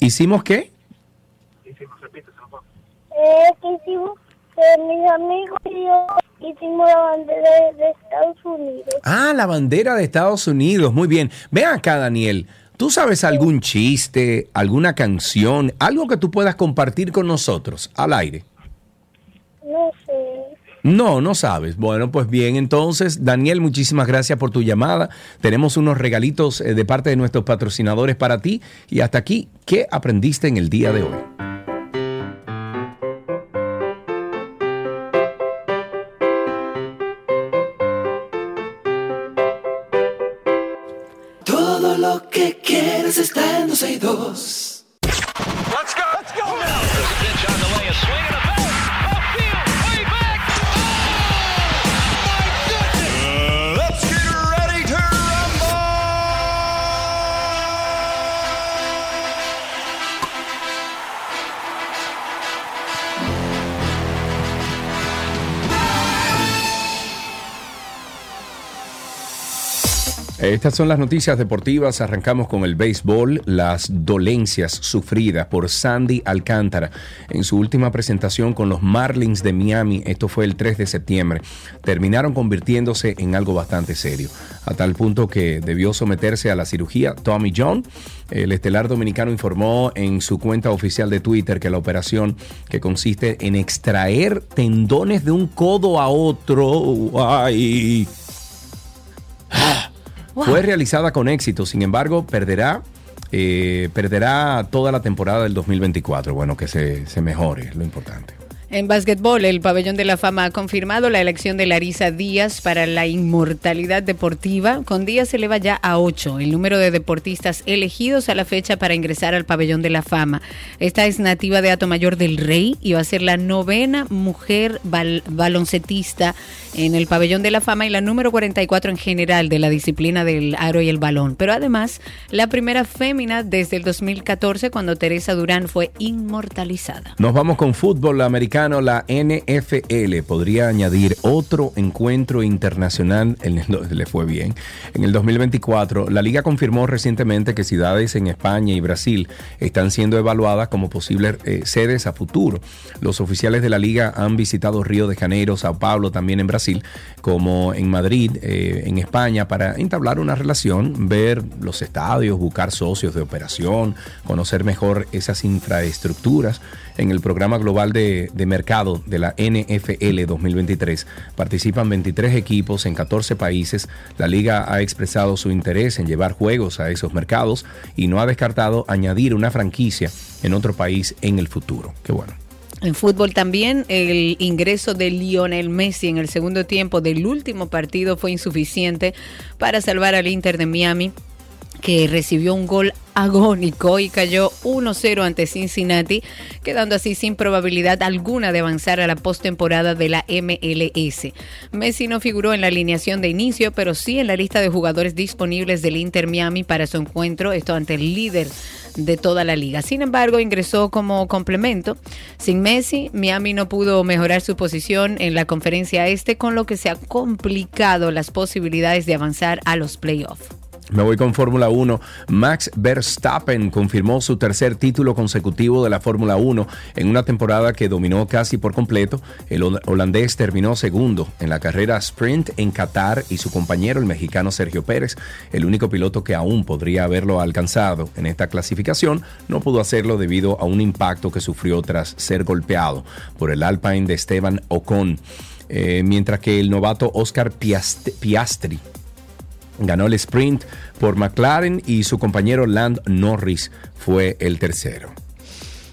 ¿Hicimos qué? Eh, que hicimos, mis amigos y yo hicimos la bandera de, Estados Unidos. Ah, la bandera de Estados Unidos. Muy bien. Ven acá, Daniel. ¿Tú sabes algún chiste, alguna canción, algo que tú puedas compartir con nosotros al aire? No sé. No, no sabes. Bueno, pues bien, entonces, Daniel, muchísimas gracias por tu llamada. Tenemos unos regalitos eh, de parte de nuestros patrocinadores para ti. Y hasta aquí, ¿qué aprendiste en el día de hoy? 202. Estas son las noticias deportivas. Arrancamos con el béisbol. Las dolencias sufridas por Sandy Alcántara en su última presentación con los Marlins de Miami, esto fue el 3 de septiembre, terminaron convirtiéndose en algo bastante serio, a tal punto que debió someterse a la cirugía Tommy John. El estelar dominicano informó en su cuenta oficial de Twitter que la operación, que consiste en extraer tendones de un codo a otro, ay, fue realizada con éxito, sin embargo, perderá, eh, perderá toda la temporada del 2024. Bueno, que se, se mejore, es lo importante. En básquetbol, el Pabellón de la Fama ha confirmado la elección de Larisa Díaz para la inmortalidad deportiva. Con Díaz se eleva ya a ocho el número de deportistas elegidos a la fecha para ingresar al Pabellón de la Fama. Esta es nativa de Mayor del Rey y va a ser la novena mujer bal baloncetista en el Pabellón de la Fama y la número 44 en general de la disciplina del aro y el balón. Pero además, la primera fémina desde el 2014 cuando Teresa Durán fue inmortalizada. Nos vamos con fútbol americano. La NFL podría añadir otro encuentro internacional, en el- le fue bien, en el 2024. La liga confirmó recientemente que ciudades en España y Brasil están siendo evaluadas como posibles eh, sedes a futuro. Los oficiales de la liga han visitado Río de Janeiro, Sao Paulo, también en Brasil, como en Madrid, eh, en España, para entablar una relación, ver los estadios, buscar socios de operación, conocer mejor esas infraestructuras. En el programa global de, de mercado de la NFL 2023 participan 23 equipos en 14 países. La liga ha expresado su interés en llevar juegos a esos mercados y no ha descartado añadir una franquicia en otro país en el futuro. Qué bueno. En fútbol también, el ingreso de Lionel Messi en el segundo tiempo del último partido fue insuficiente para salvar al Inter de Miami, que recibió un gol agónico y cayó 1-0 ante Cincinnati, quedando así sin probabilidad alguna de avanzar a la postemporada de la MLS. Messi no figuró en la alineación de inicio, pero sí en la lista de jugadores disponibles del Inter Miami para su encuentro, esto ante el líder de toda la liga. Sin embargo, ingresó como complemento. Sin Messi, Miami no pudo mejorar su posición en la conferencia este, con lo que se ha complicado las posibilidades de avanzar a los playoffs. Me voy con Fórmula 1. Max Verstappen confirmó su tercer título consecutivo de la Fórmula 1 en una temporada que dominó casi por completo. El hol- holandés terminó segundo en la carrera sprint en Qatar y su compañero, el mexicano Sergio Pérez, el único piloto que aún podría haberlo alcanzado en esta clasificación, no pudo hacerlo debido a un impacto que sufrió tras ser golpeado por el Alpine de Esteban Ocon. Eh, mientras que el novato Oscar Piast- Piastri ganó el sprint por McLaren y su compañero Land Norris fue el tercero.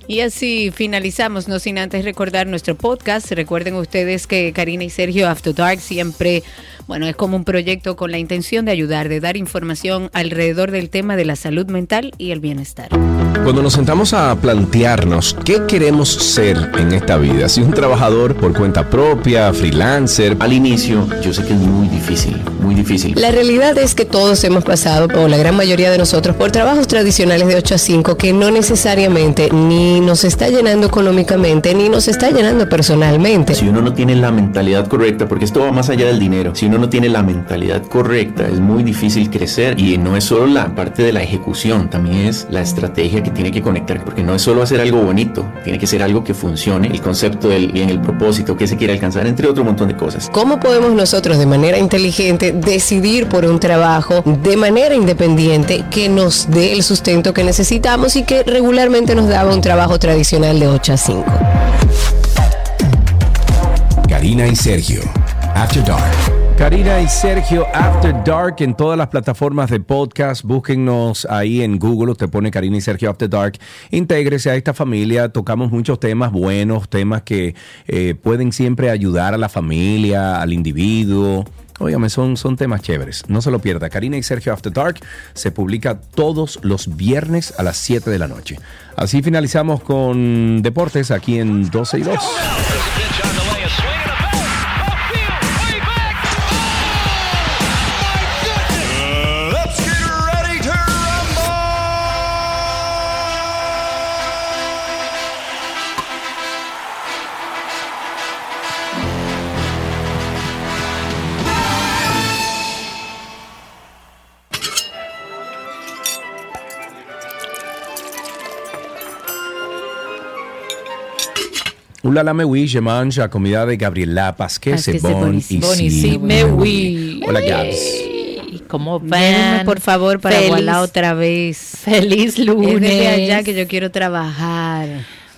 Y así finalizamos, no sin antes recordar nuestro podcast. Recuerden ustedes que Karina y Sergio After Dark siempre, bueno, es como un proyecto con la intención de ayudar, de dar información alrededor del tema de la salud mental y el bienestar. Cuando nos sentamos a plantearnos qué queremos ser en esta vida, si un trabajador por cuenta propia, freelancer, Al inicio, yo sé que es muy difícil, muy difícil. La realidad es que todos hemos pasado, o la gran mayoría de nosotros, por trabajos tradicionales de 8 a 5 que no necesariamente ni nos está llenando económicamente, ni nos está llenando personalmente. Si uno no tiene la mentalidad correcta, porque esto va más allá del dinero, si uno no tiene la mentalidad correcta, es muy difícil crecer y no es solo la parte de la ejecución, también es la estrategia que tiene que conectar, porque no es solo hacer algo bonito, tiene que ser algo que funcione, el concepto del bien, el propósito que se quiere alcanzar, entre otro montón de cosas. ¿Cómo podemos nosotros de manera inteligente decidir por un trabajo de manera independiente que nos dé el sustento que necesitamos y que regularmente nos daba un trabajo tradicional de 8 a 5? Karina y Sergio. After Dark. Karina y Sergio After Dark en todas las plataformas de podcast. Búsquennos ahí en Google. Usted pone Karina y Sergio After Dark. Intégrese a esta familia. Tocamos muchos temas buenos, temas que eh, pueden siempre ayudar a la familia, al individuo. Óigame, son, son temas chéveres. No se lo pierda. Karina y Sergio After Dark se publica todos los viernes a las 7 de la noche. Así finalizamos con deportes aquí en 12 y 2. Un la me oui, je mange la comida de Gabriela Pasque, Parce que c'est c'est bon buenísimo. ici. Buenísimo, me oui. Hola, Gabs. ¿Cómo Llévenme, van? por favor, para Feliz- Gualá otra vez. Feliz Es lunes. desde allá que yo quiero trabajar.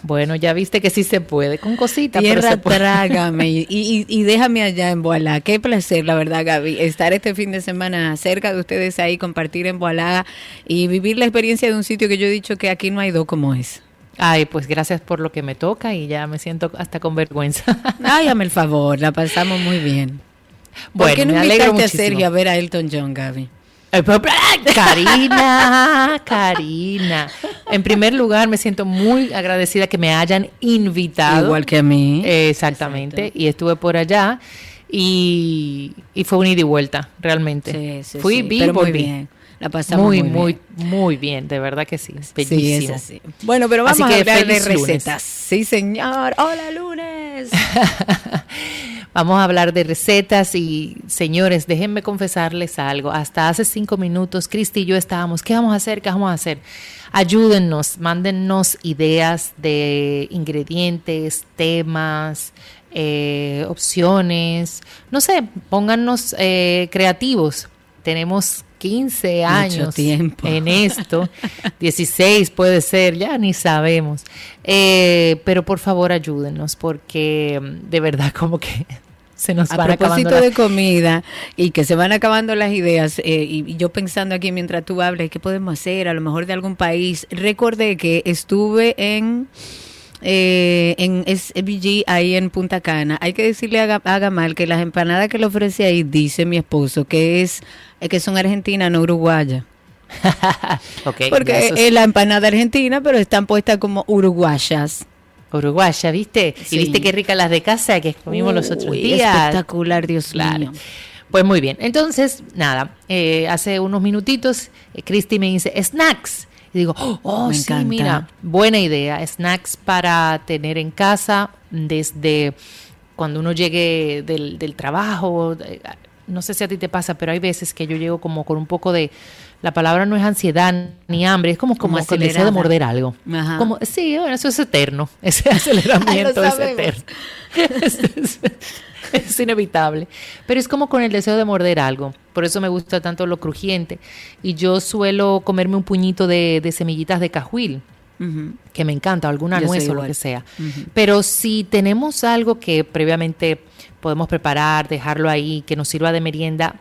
Bueno, ya viste que sí se puede, con cositas, pero Tierra, se puede. trágame y, y- y déjame allá en Boalá. Qué placer, la verdad, Gaby, estar este fin de semana cerca de ustedes ahí, compartir en Boalá y vivir la experiencia de un sitio que yo he dicho que aquí no hay dos como es. Ay, pues gracias por lo que me toca y ya me siento hasta con vergüenza. Hágame el favor, la pasamos muy bien. ¿Por Bueno, qué no me invitaste a. Sergio a ver a Elton John, Gaby? Ay, ¡ay! Karina, Karina. En primer lugar, me siento muy agradecida que me hayan invitado. Igual que a mí. Eh, Exactamente. Y estuve por allá y, y fue un ida y vuelta, realmente. Sí, sí, Fui, sí, vi, pero muy bien. La pasamos muy, muy muy, bien. muy bien, de verdad que sí. Sí, Bellísimo. es así. Bueno, pero vamos Así a hablar de lunes. recetas. Sí, señor. Hola, lunes. Vamos a hablar de recetas y señores, déjenme confesarles algo. Hasta hace cinco minutos, Cristi y yo estábamos, ¿qué vamos a hacer? ¿Qué vamos a hacer? Ayúdennos, mándennos ideas de ingredientes, temas, eh, opciones. No sé, póngannos eh, creativos. Tenemos 15 años tiempo. en esto, 16 puede ser, ya ni sabemos. Eh, pero por favor ayúdennos porque mm, de verdad como que se nos A van acabando propósito las- de comida y que se van acabando las ideas, eh, y, yo pensando aquí mientras tú hables, ¿qué podemos hacer? A lo mejor de algún país. Recordé que estuve en eh, en SBG ahí en Punta Cana. Hay que decirle a, a Gamal que las empanadas que le ofrece ahí, dice mi esposo, que es eh, que son argentinas, no uruguayas. Porque es la empanada argentina, pero están puestas como uruguayas. uruguaya, ¿viste? Sí. Y viste qué rica las de casa que comimos los otros días. Espectacular, Dios Claro. mío. Pues muy bien. Entonces, nada, eh, hace unos minutitos, eh, Cristi me dice, snacks. Y digo, oh, Me sí, encanta. mira, buena idea. Snacks para tener en casa desde cuando uno llegue del, del trabajo. No sé si a ti te pasa, pero hay veces que yo llego como con un poco de... La palabra no es ansiedad ni hambre, es como, como, Como con deseo de morder algo. Ajá. Como, sí, bueno, eso es eterno. Ese aceleramiento es eterno. es, es- es inevitable. Pero es como con el deseo de morder algo. Por eso me gusta tanto lo crujiente. Y yo suelo comerme un puñito de, de semillitas de cajuil, que me encanta, o alguna Yo nuez o lo que sea. Pero si tenemos algo que previamente podemos preparar, dejarlo ahí, que nos sirva de merienda,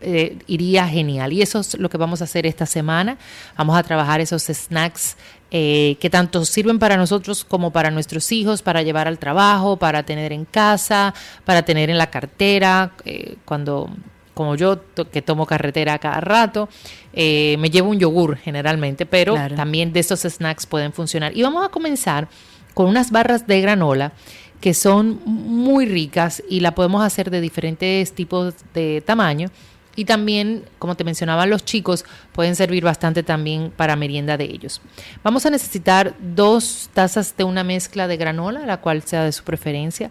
eh, iría genial. Y eso es lo que vamos a hacer esta semana. Vamos a trabajar esos snacks eh, que tanto sirven para nosotros como para nuestros hijos, para llevar al trabajo, para tener en casa, para tener en la cartera, eh, cuando como yo to- que tomo carretera cada rato, eh, me llevo un yogur generalmente, pero Claro. también de esos snacks pueden funcionar. Y vamos a comenzar con unas barras de granola que son muy ricas y la podemos hacer de diferentes tipos de tamaño. Y también, como te mencionaban los chicos, pueden servir bastante también para merienda de ellos. Vamos a necesitar dos tazas de una mezcla de granola, la cual sea de su preferencia.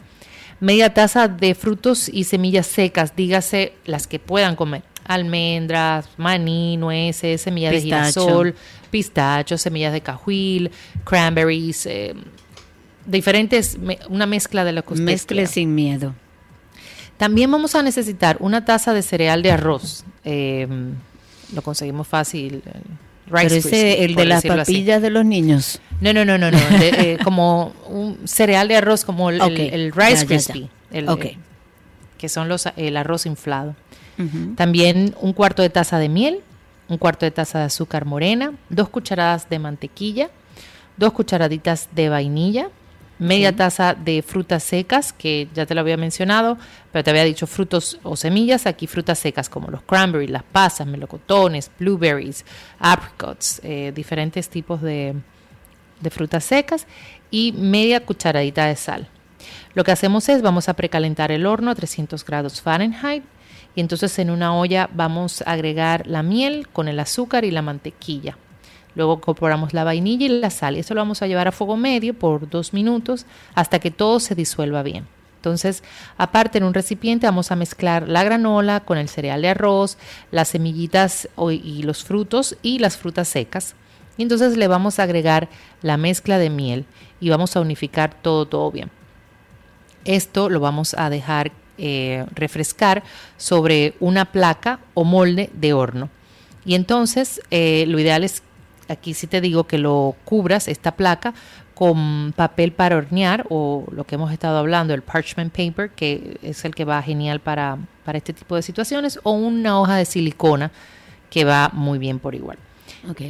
Media taza de frutos y semillas secas, dígase las que puedan comer. Almendras, maní, nueces, semillas de girasol, pistacho, semillas de cajuil, cranberries, eh, diferentes, me- una mezcla de lo que usted Mezcle quiera. sin miedo. También vamos a necesitar una taza de cereal de arroz. Eh, lo conseguimos fácil. Rice Pero ese, el por de las así. papillas de los niños. No, no, no, no, no. de- eh, como un cereal de arroz, como el, el- el ya, Rice ya, ya. Krispie, el- Ok. eh, que son los el arroz inflado. También un cuarto de taza de miel, un cuarto de taza de azúcar morena, dos cucharadas de mantequilla, dos cucharaditas de vainilla, media taza de frutas secas, que ya te lo había mencionado, pero te había dicho frutos o semillas, aquí frutas secas como los cranberries, las pasas, melocotones, blueberries, apricots, eh, diferentes tipos de, de frutas secas y media cucharadita de sal. Lo que hacemos es vamos a precalentar el horno a 300 grados Fahrenheit y entonces en una olla vamos a agregar la miel con el azúcar y la mantequilla. Luego incorporamos la vainilla y la sal y eso lo vamos a llevar a fuego medio por dos minutos hasta que todo se disuelva bien. Entonces, aparte en un recipiente vamos a mezclar la granola con el cereal de arroz, las semillitas y los frutos y las frutas secas. Y entonces le vamos a agregar la mezcla de miel y vamos a unificar todo, todo bien. Esto lo vamos a dejar eh, refrescar sobre una placa o molde de horno. Y entonces eh, lo ideal es, aquí sí te digo que lo cubras, esta placa, con papel para hornear o lo que hemos estado hablando, el parchment paper, que es el que va genial para, para este tipo de situaciones, o una hoja de silicona que va muy bien por igual.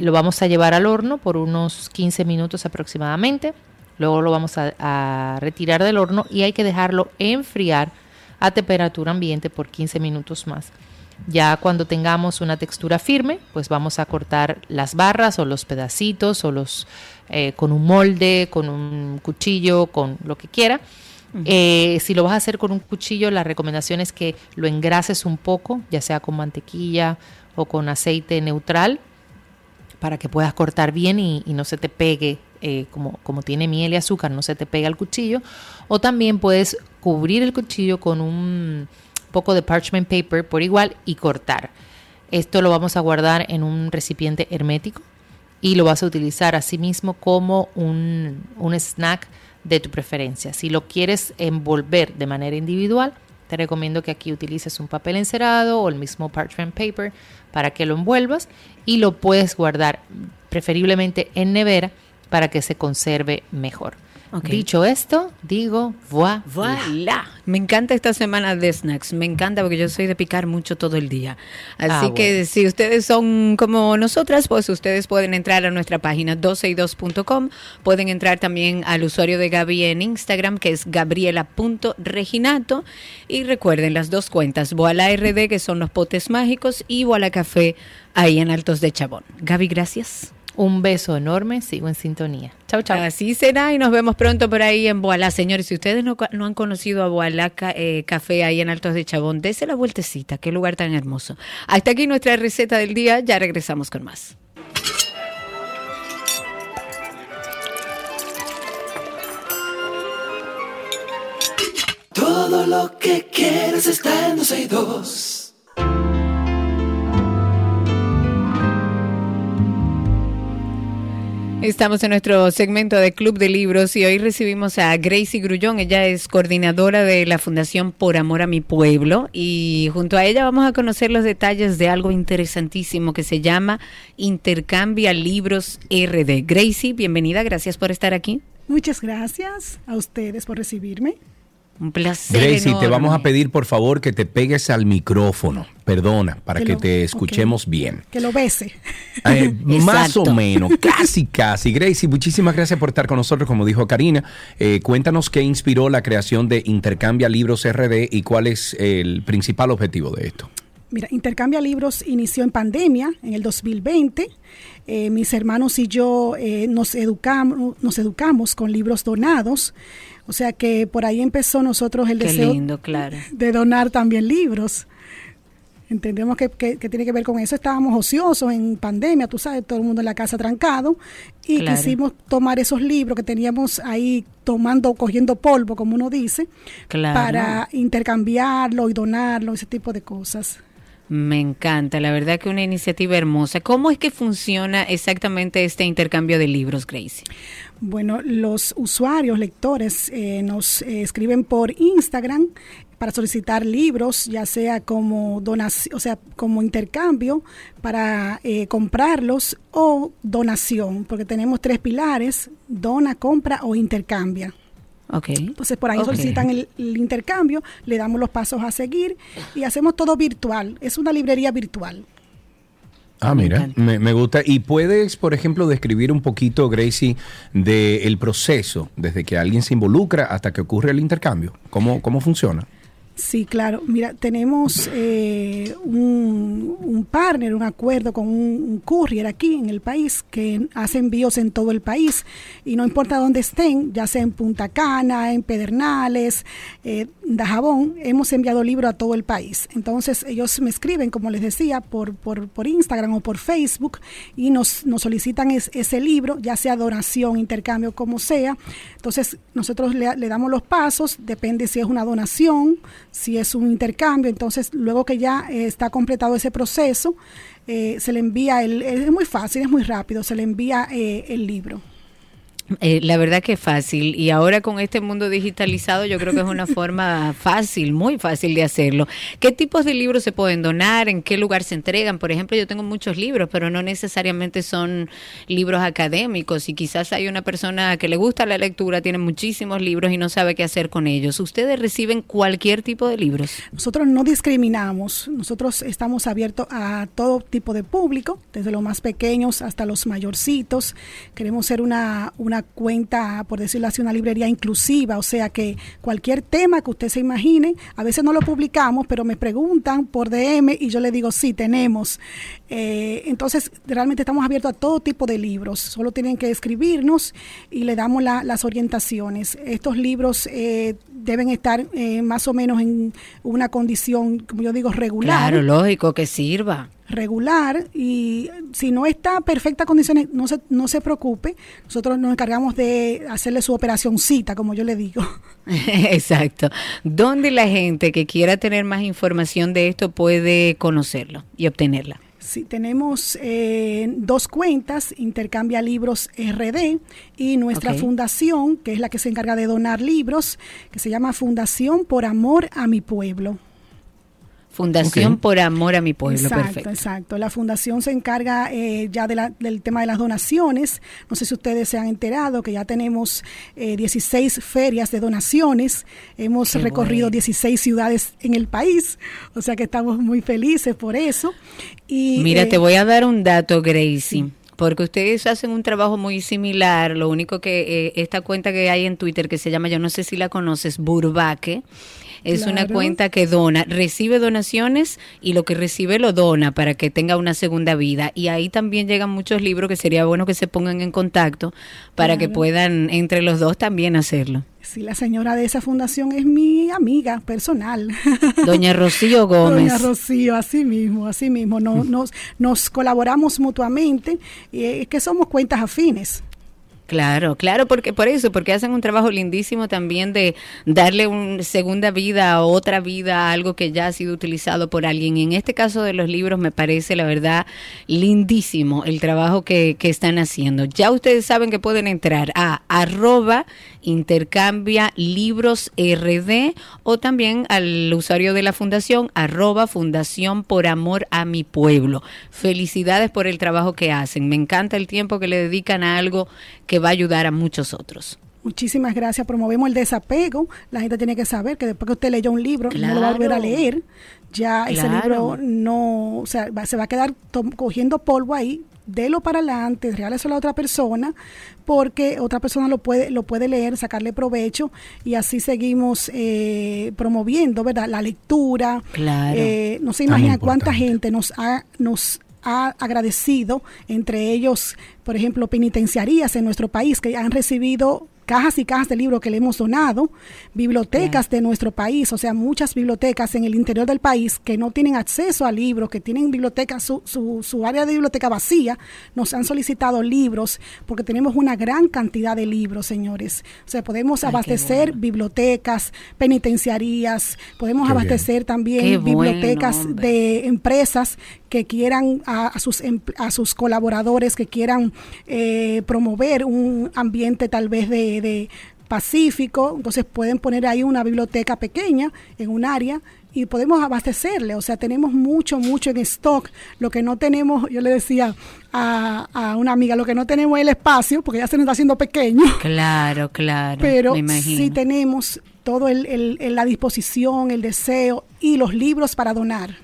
Lo vamos a llevar al horno por unos 15 minutos aproximadamente. Luego lo vamos a, a retirar del horno y hay que dejarlo enfriar a temperatura ambiente por 15 minutos más. Ya cuando tengamos una textura firme, pues vamos a cortar las barras o los pedacitos o los eh, con un molde, con un cuchillo, con lo que quiera. Eh, si lo vas a hacer con un cuchillo, la recomendación es que lo engrases un poco, ya sea con mantequilla o con aceite neutral, para que puedas cortar bien y, y no se te pegue, eh, como, como tiene miel y azúcar, no se te pega el cuchillo. O también puedes cubrir el cuchillo con un poco de parchment paper por igual y cortar. Esto lo vamos a guardar en un recipiente hermético y lo vas a utilizar asimismo como un, un snack de tu preferencia. Si lo quieres envolver de manera individual, te recomiendo que aquí utilices un papel encerado o el mismo parchment paper para que lo envuelvas y lo puedes guardar preferiblemente en nevera para que se conserve mejor. Ok. Dicho esto, digo, voilà. Voilà. Me encanta esta semana de snacks. Me encanta porque yo soy de picar mucho todo el día. Así Ah, que si ustedes son como nosotras, pues ustedes pueden entrar a nuestra página 12y2.com. Pueden entrar también al usuario de Gaby en Instagram, que es gabriela.reginato. Y recuerden las dos cuentas, Voila RD, que son los potes mágicos, y Voila Café, ahí en Altos de Chabón. Gaby, gracias. Un beso enorme, sigo en sintonía. Chau, chau. Así será y nos vemos pronto por ahí en Boalá. Señores, si ustedes no, no han conocido a Boalá Ca- eh, Café ahí en Altos de Chabón, dése la vueltecita. Qué lugar tan hermoso. Hasta aquí nuestra receta del día. Ya regresamos con más. Todo lo que quieras está en 12 y 2. Estamos en nuestro segmento de Club de Libros y hoy recibimos a Gracie Grullón. Ella es coordinadora de la Fundación Por Amor a mi Pueblo y junto a ella vamos a conocer los detalles de algo interesantísimo que se llama Intercambia Libros RD. Gracie, bienvenida, gracias por estar aquí. Muchas gracias a ustedes por recibirme. Un placer. Gracie, te vamos a pedir por favor que te pegues al micrófono. Perdona, para Que que lo- te escuchemos bien. Que lo bese. Eh, más o menos, casi, casi. Gracie, muchísimas gracias por estar con nosotros, como dijo Karina. Eh, cuéntanos qué inspiró la creación de Intercambia Libros RD y cuál es el principal objetivo de esto. Mira, Intercambia Libros inició en pandemia, en el 2020. Eh, mis hermanos y yo eh, nos, educamos, nos educamos con libros donados. O sea que por ahí empezó nosotros el Qué deseo lindo, claro. de donar también libros. Entendemos que, que- que tiene que ver con eso. Estábamos ociosos en pandemia, tú sabes, todo el mundo en la casa trancado. Y Claro. quisimos tomar esos libros que teníamos ahí tomando, cogiendo polvo, como uno dice, Claro. para intercambiarlo y donarlo, ese tipo de cosas. Me encanta, la verdad que una iniciativa hermosa. ¿Cómo es que funciona exactamente este intercambio de libros, Gracie? Bueno, los usuarios, lectores, eh, nos eh, escriben por Instagram para solicitar libros, ya sea como donación, o sea, como intercambio para eh, comprarlos o donación, porque tenemos tres pilares: dona, compra o intercambia. Ok. Entonces por ahí solicitan el, el intercambio, le damos los pasos a seguir y hacemos todo virtual. Es una librería virtual. Ah, mira, me, me gusta. ¿Y puedes, por ejemplo, describir un poquito, Gracie, del proceso, desde que alguien se involucra hasta que ocurre el intercambio? ¿Cómo, cómo funciona? Sí, claro. Mira, tenemos eh, un, un partner, un acuerdo con un, courier aquí en el país que hace envíos en todo el país y no importa dónde estén, ya sea en Punta Cana, en Pedernales, eh, Dajabón, hemos enviado libros a todo el país. Entonces ellos me escriben, como les decía, por, por, por Instagram o por Facebook y nos, nos solicitan es- ese libro, ya sea donación, intercambio, como sea. Entonces nosotros le, le damos los pasos, depende si es una donación, si es un intercambio. Entonces luego que ya eh, está completado ese proceso, eh, se le envía, el, es muy fácil, es muy rápido, se le envía eh, el libro. Eh, la verdad que es fácil y ahora con este mundo digitalizado yo creo que es una forma fácil, muy fácil de hacerlo. ¿Qué tipos de libros se pueden donar? ¿En qué lugar se entregan? Por ejemplo, yo tengo muchos libros, pero no necesariamente son libros académicos y quizás hay una persona que le gusta la lectura, tiene muchísimos libros y no sabe qué hacer con ellos. ¿Ustedes reciben cualquier tipo de libros? Nosotros no discriminamos, nosotros estamos abiertos a todo tipo de público, desde los más pequeños hasta los mayorcitos. Queremos ser una, una cuenta, por decirlo así, una librería inclusiva, o sea que cualquier tema que usted se imagine, a veces no lo publicamos, pero me preguntan por DM y yo le digo, sí, tenemos. Eh, entonces, realmente estamos abiertos a todo tipo de libros, solo tienen que escribirnos y le damos la- las orientaciones. Estos libros eh, deben estar eh, más o menos en una condición, como yo digo, regular Claro, lógico, que sirva. Regular y si no está en perfectas condiciones, no se, no se preocupe. Nosotros nos encargamos de hacerle su operación cita, como yo le digo. Exacto. ¿Dónde la gente que quiera tener más información de esto puede conocerlo y obtenerla? Sí, tenemos eh, dos cuentas, Intercambia Libros RD y nuestra fundación, que es la que se encarga de donar libros, que se llama Fundación por Amor a mi Pueblo. Fundación por Amor a mi Pueblo. Exacto, Perfecto. exacto. La fundación se encarga eh, ya de la- del tema de las donaciones. No sé si ustedes se han enterado que ya tenemos eh, 16 ferias de donaciones. Hemos Qué recorrido bueno. 16 ciudades en el país, o sea que estamos muy felices por eso. Y, Mira, eh, te voy a dar un dato, Gracie. Porque ustedes hacen un trabajo muy similar. Lo único que eh, esta cuenta que hay en Twitter que se llama, yo no sé si la conoces, Burbaque, es una cuenta que dona, recibe donaciones y lo que recibe lo dona para que tenga una segunda vida. Y ahí también llegan muchos libros que sería bueno que se pongan en contacto para que puedan entre los dos también hacerlo. Sí, la señora de esa fundación es mi amiga personal. Doña Rocío Gómez. Doña Rocío, así mismo, así mismo. No, nos, nos colaboramos mutuamente y es que somos cuentas afines. Claro, claro, porque por eso, porque hacen un trabajo lindísimo también de darle una segunda vida otra vida, a algo que ya ha sido utilizado por alguien. Y en este caso de los libros me parece, la verdad, lindísimo el trabajo que, que están haciendo. Ya ustedes saben que pueden entrar a arroba intercambia libros rd o también al usuario de la fundación arroba fundación por amor a mi pueblo. Felicidades por el trabajo que hacen. Me encanta el tiempo que le dedican a algo que va a ayudar a muchos otros. Muchísimas gracias. Promovemos el desapego. La gente tiene que saber que después que usted leyó un libro, no lo va a volver a Claro. leer. Ya ese Claro. libro no, o sea, va- se va a quedar cogiendo polvo ahí. Delo para adelante, regáleselo a otra persona, porque otra persona lo puede, lo puede leer, sacarle provecho, y así seguimos eh, promoviendo, ¿verdad? La lectura. Claro. Eh, no se imagina cuánta gente nos ha, nos ha agradecido, entre ellos, por ejemplo, penitenciarías en nuestro país que han recibido cajas y cajas de libros que le hemos donado, bibliotecas de nuestro país, o sea, muchas bibliotecas en el interior del país que no tienen acceso a libros, que tienen bibliotecas, su, su, su área de biblioteca vacía, nos han solicitado libros, porque tenemos una gran cantidad de libros, señores. O sea, podemos Ay, abastecer bueno. bibliotecas, penitenciarías, podemos Qué bien. abastecer también Qué bibliotecas de empresas que quieran a, a sus empl- a sus colaboradores que quieran eh, promover un ambiente tal vez de, de pacífico entonces pueden poner ahí una biblioteca pequeña en un área y podemos abastecerle, o sea, tenemos mucho, mucho en stock. Lo que no tenemos, yo le decía a, a una amiga, lo que no tenemos es el espacio, porque ya se nos está haciendo pequeño Claro, claro. pero me sí tenemos todo el, el- el- la disposición, el deseo y los libros para donar.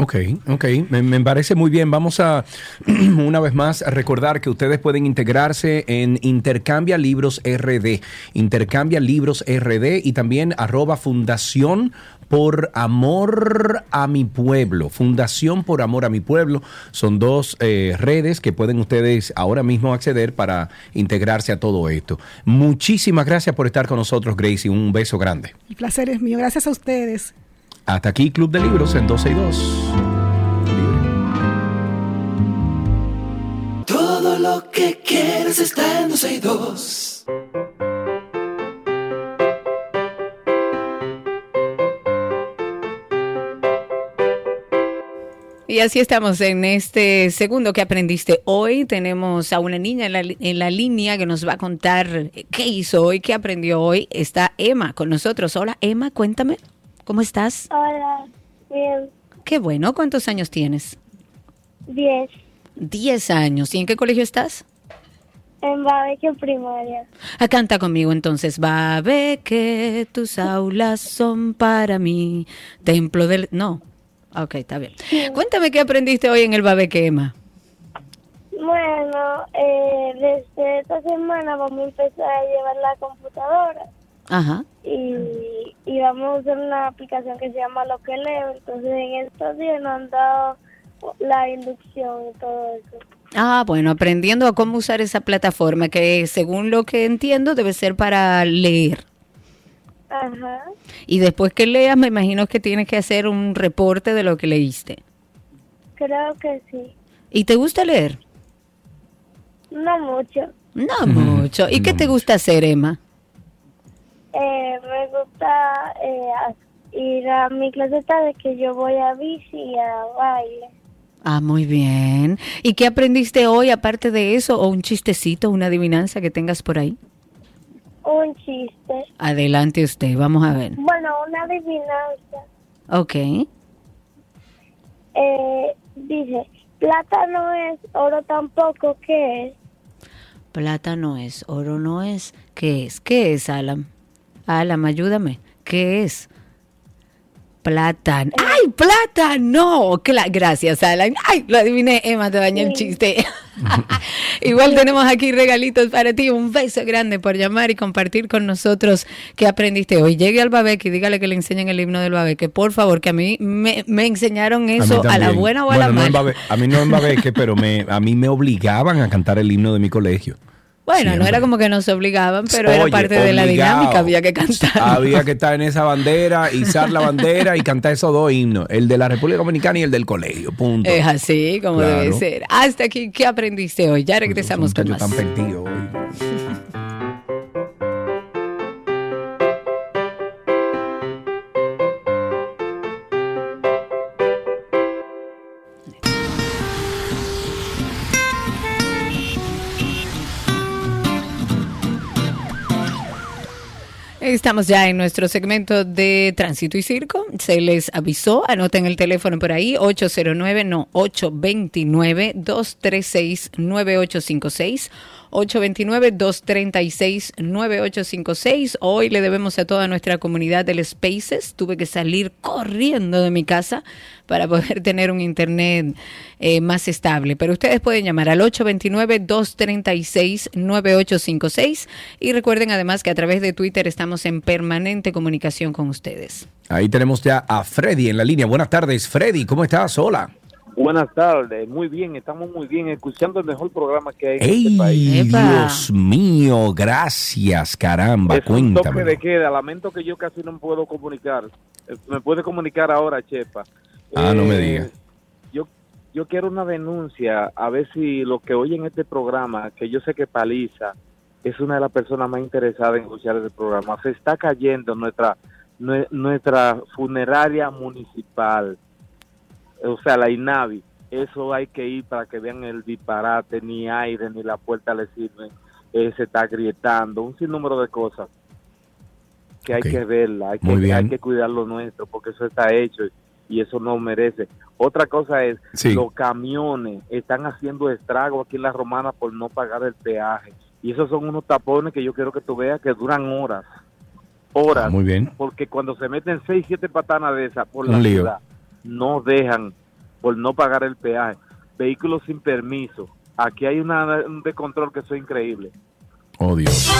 Ok, ok, me, parece muy bien. Vamos a, una vez más, a recordar que ustedes pueden integrarse en Intercambia Libros RD, Intercambia Libros RD y también arroba Fundación por Amor a mi Pueblo. Fundación por Amor a mi Pueblo son dos eh, redes que pueden ustedes ahora mismo acceder para integrarse a todo esto. Muchísimas gracias por estar con nosotros, Gracie. Un beso grande. El placer es mío. Gracias a ustedes. Hasta aquí Club de Libros en 12 y 2. Todo lo que quieres está en 12 y 2. Y así estamos en este segundo que aprendiste hoy. Tenemos a una niña en la, en la línea que nos va a contar qué hizo hoy, qué aprendió hoy. Está Emma con nosotros. Hola, Emma, cuéntame, ¿cómo estás? Hola, bien, Qué bueno, ¿cuántos años tienes? 10. Diez años. ¿Y en qué colegio estás? En Babequio Primaria. Ah, canta conmigo entonces. Va ve que tus aulas son para mí. Templo del... No. Ok, está bien. Cuéntame qué aprendiste hoy en el Babeque, Emma. Bueno, eh, desde esta semana vamos a empezar a llevar la computadora Ajá. y, y vamos a usar una aplicación que se llama Lo que leo. Entonces en estos días nos han dado la inducción y todo eso. Ah, bueno, aprendiendo a cómo usar esa plataforma que según lo que entiendo debe ser para leer. Ajá. Y después que leas, me imagino que tienes que hacer un reporte de lo que leíste. Creo que sí. ¿Y te gusta leer? No mucho. No mucho. ¿Y qué te gusta hacer, Emma? Eh, me gusta eh, ir a mi clase de que yo voy a bici y a baile. Ah, muy bien. ¿Y qué aprendiste hoy aparte de eso? ¿O un chistecito, una adivinanza que tengas por ahí? Un chiste. Adelante usted, vamos a ver. Bueno, una adivinanza. Ok. Eh, dice, plata no es, oro tampoco, ¿qué es? Plata no es, oro no es. ¿Qué es? ¿Qué es, Alam? Alam, ayúdame. ¿Qué es? Plátano. ¡Ay, plátano! Cla- Gracias, Alan. ¡Ay, lo adiviné! Emma, te dañé el chiste. Igual tenemos aquí regalitos para ti. Un beso grande por llamar y compartir con nosotros qué aprendiste hoy. Llegue al Babeque y dígale que le enseñen el himno del Babeque. Por favor, que a mí me, me enseñaron eso a, la buena o a Bueno, la no en mala. A mí no en Babeque, pero me, a mí me obligaban a cantar el himno de mi colegio. Bueno, no era como que nos obligaban, pero era parte de la dinámica, había que cantar. Había que estar en esa bandera, izar la bandera y cantar esos dos himnos, el de la República Dominicana y el del colegio, punto. Es así como Claro. debe ser. Hasta aquí, ¿qué aprendiste hoy? Ya regresamos con más. tan perdido hoy. Estamos ya en nuestro segmento de tránsito y circo. Se les avisó, anoten el teléfono por ahí, 809, no, 829-236-9856. 829-236-9856. Hoy le debemos a toda nuestra comunidad del Spaces. Tuve que salir corriendo de mi casa para poder tener un internet eh, más estable. Pero ustedes pueden llamar al 829-236-9856 y recuerden además que a través de Twitter estamos en permanente comunicación con ustedes. Ahí tenemos ya a Freddy en la línea. Buenas tardes, Freddy, ¿cómo estás? Hola. Buenas tardes, muy bien, estamos muy bien, escuchando el mejor programa que hay en ¡Ey, este país. Dios mío! Gracias, caramba, Es un toque cuéntame. de queda, lamento que yo casi no me puedo comunicar. Eh, Me puede comunicar ahora, Chepa. Ah, no me Eh, digas. Yo, yo quiero una denuncia, a ver si los que oyen este programa, que yo sé que Paliza es una de las personas más interesadas en escuchar este programa, se está cayendo nuestra, nue- nuestra funeraria municipal, o sea, la INAVI. Eso hay que ir para que vean el disparate, ni aire, ni la puerta le sirven, eh, se está agrietando, un sinnúmero de cosas que hay que verla, hay Muy que, bien. hay que cuidar lo nuestro, porque eso está hecho y, y eso no merece. Otra cosa es, Sí. los camiones están haciendo estrago aquí en la Romana por no pagar el peaje. Y esos son unos tapones que yo quiero que tú veas que duran horas. Horas. Ah, muy bien. Porque cuando se meten seis, siete patanas de esas por Un la lío. ciudad, no dejan por no pagar el peaje. Vehículos sin permiso. Aquí hay una, un descontrol que eso es increíble. Oh, Dios.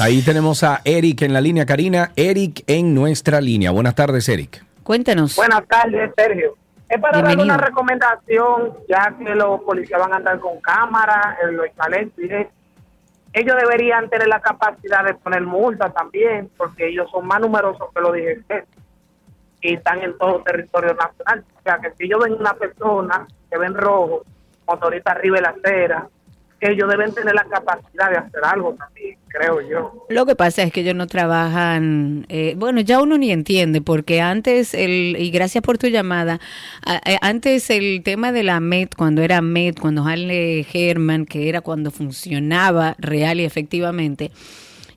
Ahí tenemos a Eric en la línea, Karina. Eric en nuestra línea. Buenas tardes, Eric. Cuéntanos. Buenas tardes, Sergio. Es para Bienvenido. una recomendación, ya que los policías van a andar con cámara, en los talentos y eso. Ellos deberían tener la capacidad de poner multa también, porque ellos son más numerosos que los DGC y están en todo territorio nacional. O sea, que si ellos ven una persona que ven rojo, motorista arriba de la acera, ellos deben tener la capacidad de hacer algo también, creo yo. Lo que pasa es que ellos no trabajan, eh, bueno, ya uno ni entiende, porque antes, el, y gracias por tu llamada, eh, antes el tema de la MED, cuando era MED, cuando Harley Herman, que era cuando funcionaba real y efectivamente,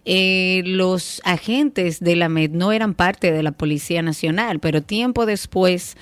eh, los agentes de la MED no eran parte de la Policía Nacional, pero tiempo después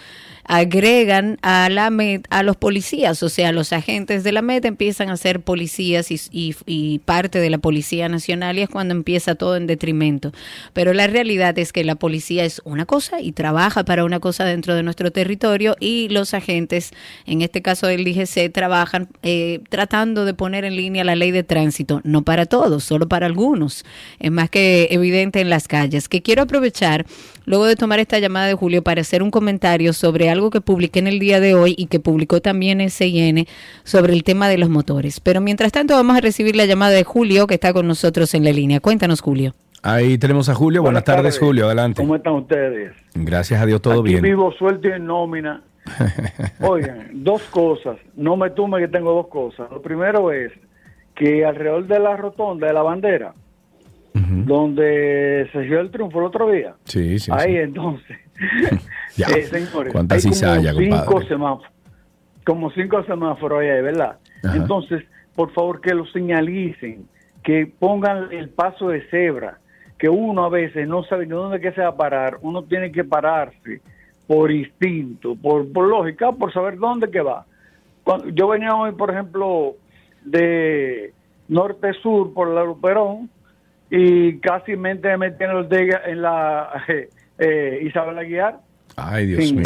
agregan a la a los policías, o sea, los agentes de la MED empiezan a ser policías y parte de la Policía Nacional y es cuando empieza todo en detrimento. Pero la realidad es que la policía es una cosa y trabaja para una cosa dentro de nuestro territorio y los agentes, en este caso del DGC, trabajan eh, tratando de poner en línea la ley de tránsito, no para todos, solo para algunos. Es más que evidente en las calles. Que quiero aprovechar, luego de tomar esta llamada de Julio, para hacer un comentario sobre algo que publiqué en el día de hoy y que publicó también SIN sobre el tema de los motores. Pero mientras tanto vamos a recibir la llamada de Julio, que está con nosotros en la línea. Cuéntanos, Julio. Ahí tenemos a Julio. Buenas, tardes, Julio. Adelante. ¿Cómo están ustedes? Gracias a Dios, todo Aquí bien. vivo suelto y en nómina. Oigan, dos cosas. No me tume que tengo dos cosas. Lo primero es que alrededor de la rotonda de la bandera, donde se dio el triunfo el otro día, Sí, sí. ahí sí. entonces, Ya. eh, señores, Cuánta hay como cinco semáforos, como cinco semáforos ahí, ¿verdad? Ajá. Entonces, por favor, que lo señalicen, que pongan el paso de cebra, que uno a veces no sabe ni dónde que se va a parar, uno tiene que pararse por instinto, por, por lógica, por saber dónde que va. Cuando, yo venía hoy, por ejemplo, de norte-sur por la Luperón y casi me metí en, el de- en la eh, eh, Isabel Aguiar. Ay, Dios Sí. mío.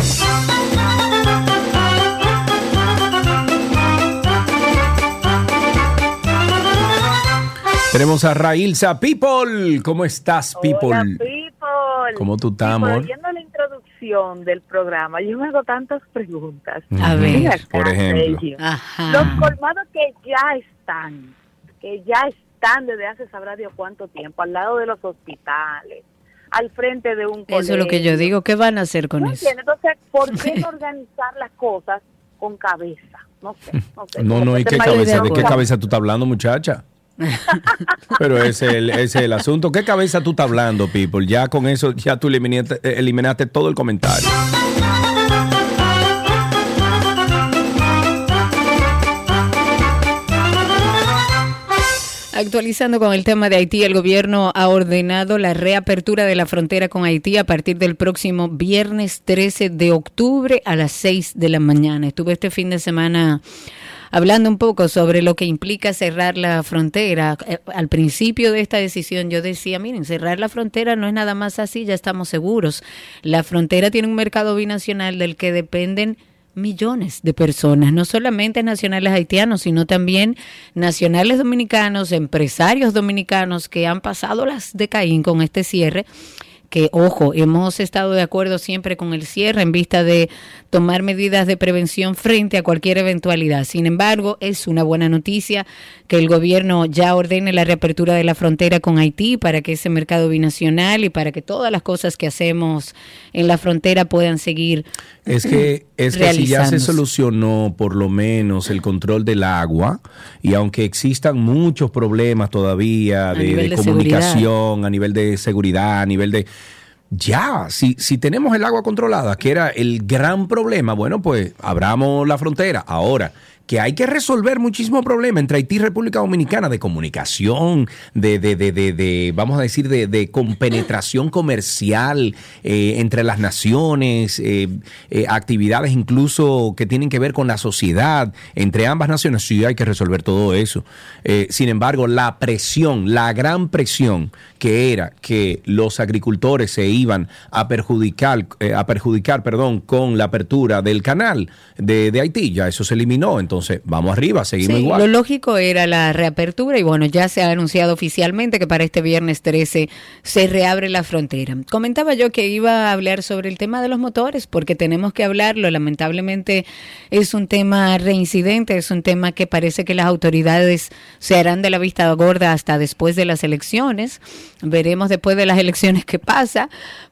Tenemos a Railsa People. ¿Cómo estás, People? Hola, people. ¿Cómo tú estás, amor? Oyendo la introducción del programa, yo me hago tantas preguntas. A ver. Acá, Por ejemplo. Ajá. Los colmados que ya están, que ya están desde hace sabrá Dios cuánto tiempo, al lado de los hospitales, al frente de un colegio. Eso es lo que yo digo. ¿Qué van a hacer con ¿No eso? entiendes? Entonces, ¿por qué no organizar las cosas con cabeza? No sé, no sé. No, no, ¿y qué cabeza? ¿De qué cabeza tú estás hablando, muchacha? Pero ese es el, ese es el asunto. ¿Qué cabeza tú estás hablando, People? Ya con eso, ya tú eliminaste, eliminaste todo el comentario. Actualizando con el tema de Haití, el gobierno ha ordenado la reapertura de la frontera con Haití a partir del próximo viernes 13 de octubre a las 6 de la mañana. Estuve este fin de semana hablando un poco sobre lo que implica cerrar la frontera. Eh, Al principio de esta decisión yo decía, miren, cerrar la frontera no es nada más así, ya estamos seguros. La frontera tiene un mercado binacional del que dependen millones de personas, no solamente nacionales haitianos, sino también nacionales dominicanos, empresarios dominicanos que han pasado las de Caín con este cierre que, ojo, hemos estado de acuerdo siempre con el cierre en vista de tomar medidas de prevención frente a cualquier eventualidad. Sin embargo, es una buena noticia que el gobierno ya ordene la reapertura de la frontera con Haití para que ese mercado binacional y para que todas las cosas que hacemos en la frontera puedan seguir Es que, es que si ya se solucionó por lo menos el control del agua, y aunque existan muchos problemas todavía de comunicación, a nivel de seguridad, a nivel de... Ya, si, si tenemos el agua controlada, que era el gran problema, bueno, pues abramos la frontera. Ahora, que hay que resolver muchísimos problemas entre Haití y República Dominicana de comunicación, de, de, de, de, vamos a decir, de, de compenetración comercial eh, entre las naciones, eh, eh, actividades incluso que tienen que ver con la sociedad entre ambas naciones. Sí, hay que resolver todo eso. Sin embargo, la presión, la gran presión que era que los agricultores se iban a perjudicar, a perjudicar, perdón, con la apertura del canal de, de Haití, ya eso se eliminó. Entonces, vamos arriba, seguimos Sí, igual. Lo lógico era la reapertura y bueno, ya se ha anunciado oficialmente que para este viernes 13 se reabre la frontera. Comentaba yo que iba a hablar sobre el tema de los motores porque tenemos que hablarlo. Lamentablemente es un tema reincidente, es un tema que parece que las autoridades se harán de la vista gorda hasta después de las elecciones. Veremos después de las elecciones qué pasa.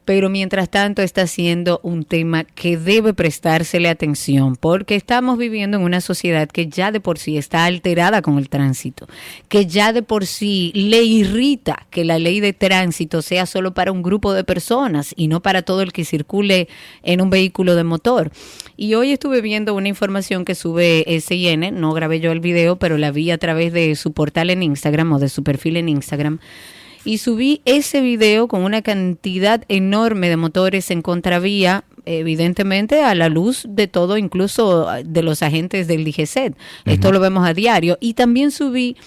Pero mientras tanto está siendo un tema que debe prestársele atención porque estamos viviendo en una sociedad que ya de por sí está alterada con el tránsito, que ya de por sí le irrita que la ley de tránsito sea solo para un grupo de personas y no para todo el que circule en un vehículo de motor. Y hoy estuve viendo una información que sube SIN, no grabé yo el video, pero la vi a través de su portal en Instagram o de su perfil en Instagram y subí ese video con una cantidad enorme de motores en contravía, evidentemente a la luz de todo, incluso de los agentes del DGCET. Esto lo vemos a diario. Y también subí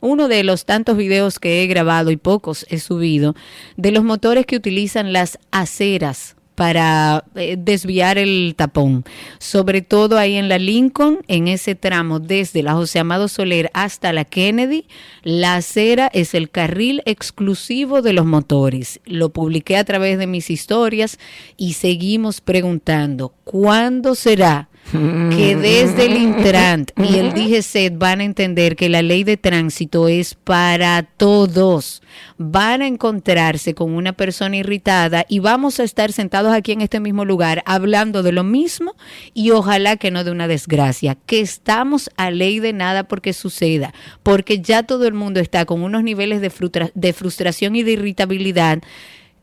uno de los tantos videos que he grabado y pocos he subido de los motores que utilizan las aceras para eh, desviar el tapón, sobre todo ahí en la Lincoln, en ese tramo desde la José Amado Soler hasta la Kennedy, la acera es el carril exclusivo de los motores. Lo publiqué a través de mis historias y seguimos preguntando, ¿cuándo será? Que desde el Intrant y el DGCET van a entender que la ley de tránsito es para todos. Van a encontrarse con una persona irritada y vamos a estar sentados aquí en este mismo lugar hablando de lo mismo y ojalá que no de una desgracia, que estamos a ley de nada porque suceda, porque ya todo el mundo está con unos niveles de, frustra- de frustración y de irritabilidad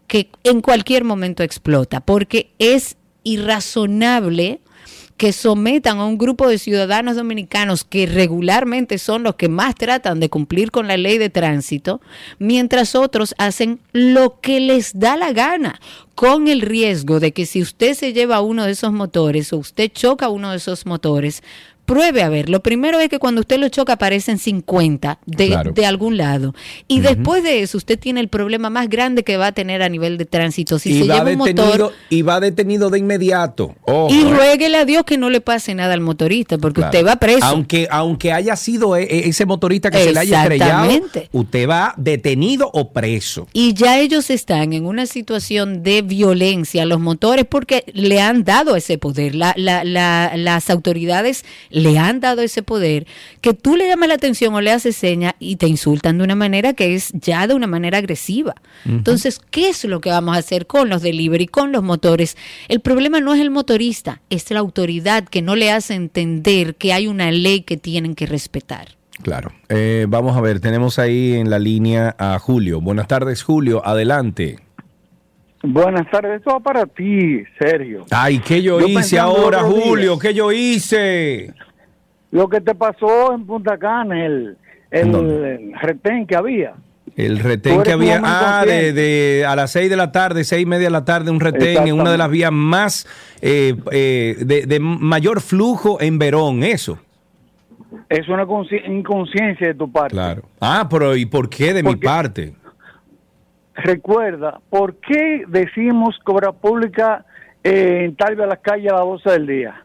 que en cualquier momento explota, porque es irrazonable que sometan a un grupo de ciudadanos dominicanos que regularmente son los que más tratan de cumplir con la ley de tránsito, mientras otros hacen lo que les da la gana, con el riesgo de que si usted se lleva uno de esos motores o usted choca uno de esos motores, pruebe a ver. Lo primero es que cuando usted lo choca aparecen 50 de, Claro. de algún lado. Y después de eso usted tiene el problema más grande que va a tener a nivel de tránsito. Si y, se va lleva un motor... y va detenido de inmediato. Ojo, Y eh. ruéguele a Dios que no le pase nada al motorista, porque Claro. usted va preso. Aunque, aunque haya sido e- e- ese motorista que se le haya estrellado, usted va detenido o preso. Y ya ellos están en una situación de violencia, los motores, porque le han dado ese poder. La- la- la- las autoridades le han dado ese poder, que tú le llamas la atención o le haces seña y te insultan de una manera que es ya de una manera agresiva. Entonces, ¿qué es lo que vamos a hacer con los delivery, con los motores? El problema no es el motorista, es la autoridad que no le hace entender que hay una ley que tienen que respetar. Claro. Eh, vamos a ver, tenemos ahí en la línea a Julio. Buenas tardes, Julio. Adelante. Buenas tardes, esto va para ti, Sergio. Ay, ¿qué yo, Yo hice ahora. Julio? ¿Qué yo hice? Lo que te pasó en Punta Cana, el, el retén que había. El retén que había ah, de, de a las seis de la tarde, seis y media de la tarde, un retén en una de las vías más eh, eh, de, de mayor flujo en Verón, eso. Es una consci- inconsciencia de tu parte. Claro. Ah, pero ¿y por qué de mi parte? Recuerda, ¿por qué decimos cobra pública eh, en tal vez a las calles a las 12 del día?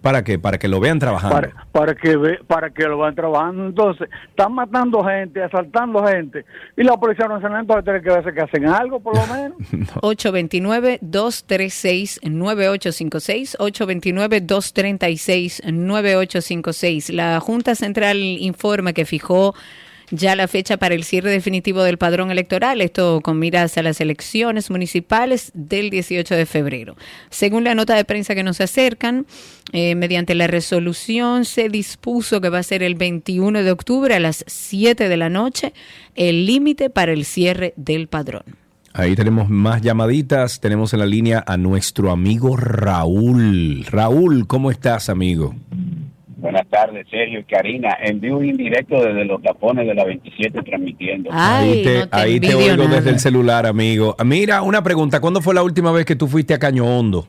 ¿Para qué? Para que lo vean trabajando. Para, para que ve, para que lo van trabajando. Entonces, están matando gente, asaltando gente. Y la Policía Nacional entonces tiene que ver que hacen algo, por lo menos. 829-236-9856, 829-236-9856. La Junta Central informa que fijó ya la fecha para el cierre definitivo del padrón electoral, esto con miras a las elecciones municipales del 18 de febrero. Según la nota de prensa que nos acercan, eh, mediante la resolución se dispuso que va a ser el 21 de octubre a las 7 de la noche el límite para el cierre del padrón. Ahí tenemos más llamaditas. Tenemos en la línea a nuestro amigo Raúl. Raúl, ¿cómo estás, amigo? Buenas tardes, Sergio y Karina. En vivo y en directo desde los tapones de la 27 transmitiendo. ahí te, ahí te oigo desde el celular, amigo. Ah, Mira, una pregunta. ¿Cuándo fue la última vez que tú fuiste a Caño Hondo?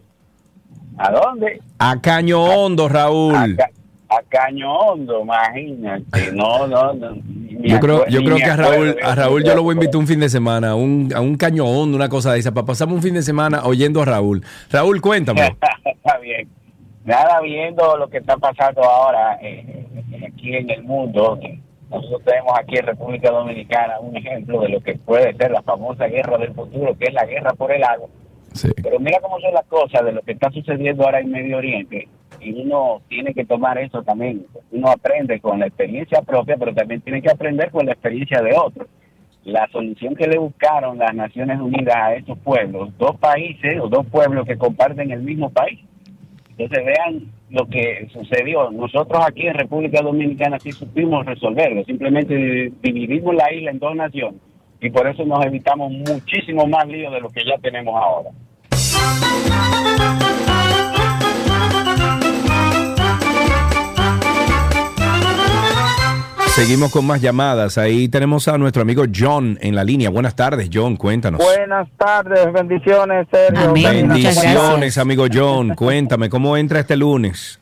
¿A dónde? A Caño Hondo, Raúl. A Caño Hondo, imagínate. No, no, no. Yo creo, yo creo que a Raúl, a. Raúl yo lo voy a invitar un fin de semana, a un, a un caño hondo, una cosa de esa, para pasarme un fin de semana oyendo a Raúl. Raúl, cuéntame. Está bien. Nada, viendo lo que está pasando ahora eh, aquí en el mundo. Nosotros tenemos aquí en República Dominicana un ejemplo de lo que puede ser la famosa guerra del futuro, que es la guerra por el agua. Pero mira cómo son las cosas de lo que está sucediendo ahora en Medio Oriente. Y uno tiene que tomar eso también. Uno aprende con la experiencia propia, pero también tiene que aprender con la experiencia de otros. la solución que le buscaron las Naciones Unidas a estos pueblos, dos países o dos pueblos que comparten el mismo país. Entonces vean lo que sucedió. Nosotros aquí en República Dominicana sí supimos resolverlo, simplemente dividimos la isla en dos naciones y por eso nos evitamos muchísimo más lío de lo que ya tenemos ahora. Seguimos con más llamadas. Ahí tenemos a nuestro amigo John en la línea. Buenas tardes, John. Cuéntanos. Buenas tardes, bendiciones, Sergio. Bendiciones, amigo John. Cuéntame, ¿cómo entra este lunes?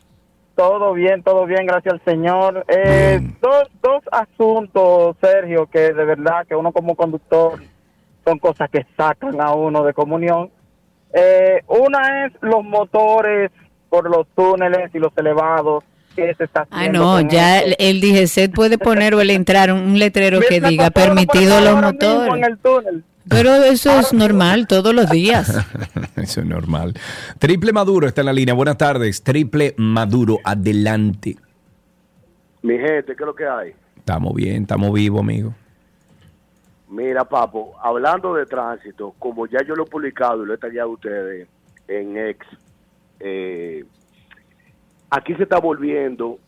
Todo bien, todo bien, gracias al Señor. Eh, dos, dos asuntos, Sergio, que de verdad que uno como conductor son cosas que sacan a uno de comunión. Eh, una es los motores por los túneles y los elevados que se está Ah, no, ya esto. el, DGC puede poner o el entrar un letrero que diga permitido los motores. en el túnel. Pero eso es normal todos los días. Eso es normal. Triple Maduro está en la línea. Buenas tardes. Triple Maduro, adelante. Mi gente, ¿qué es lo que hay? Estamos bien, estamos vivos, amigo. Mira, papo, hablando de tránsito, como ya yo lo he publicado y lo he tallado a ustedes en ex, eh, aquí se está volviendo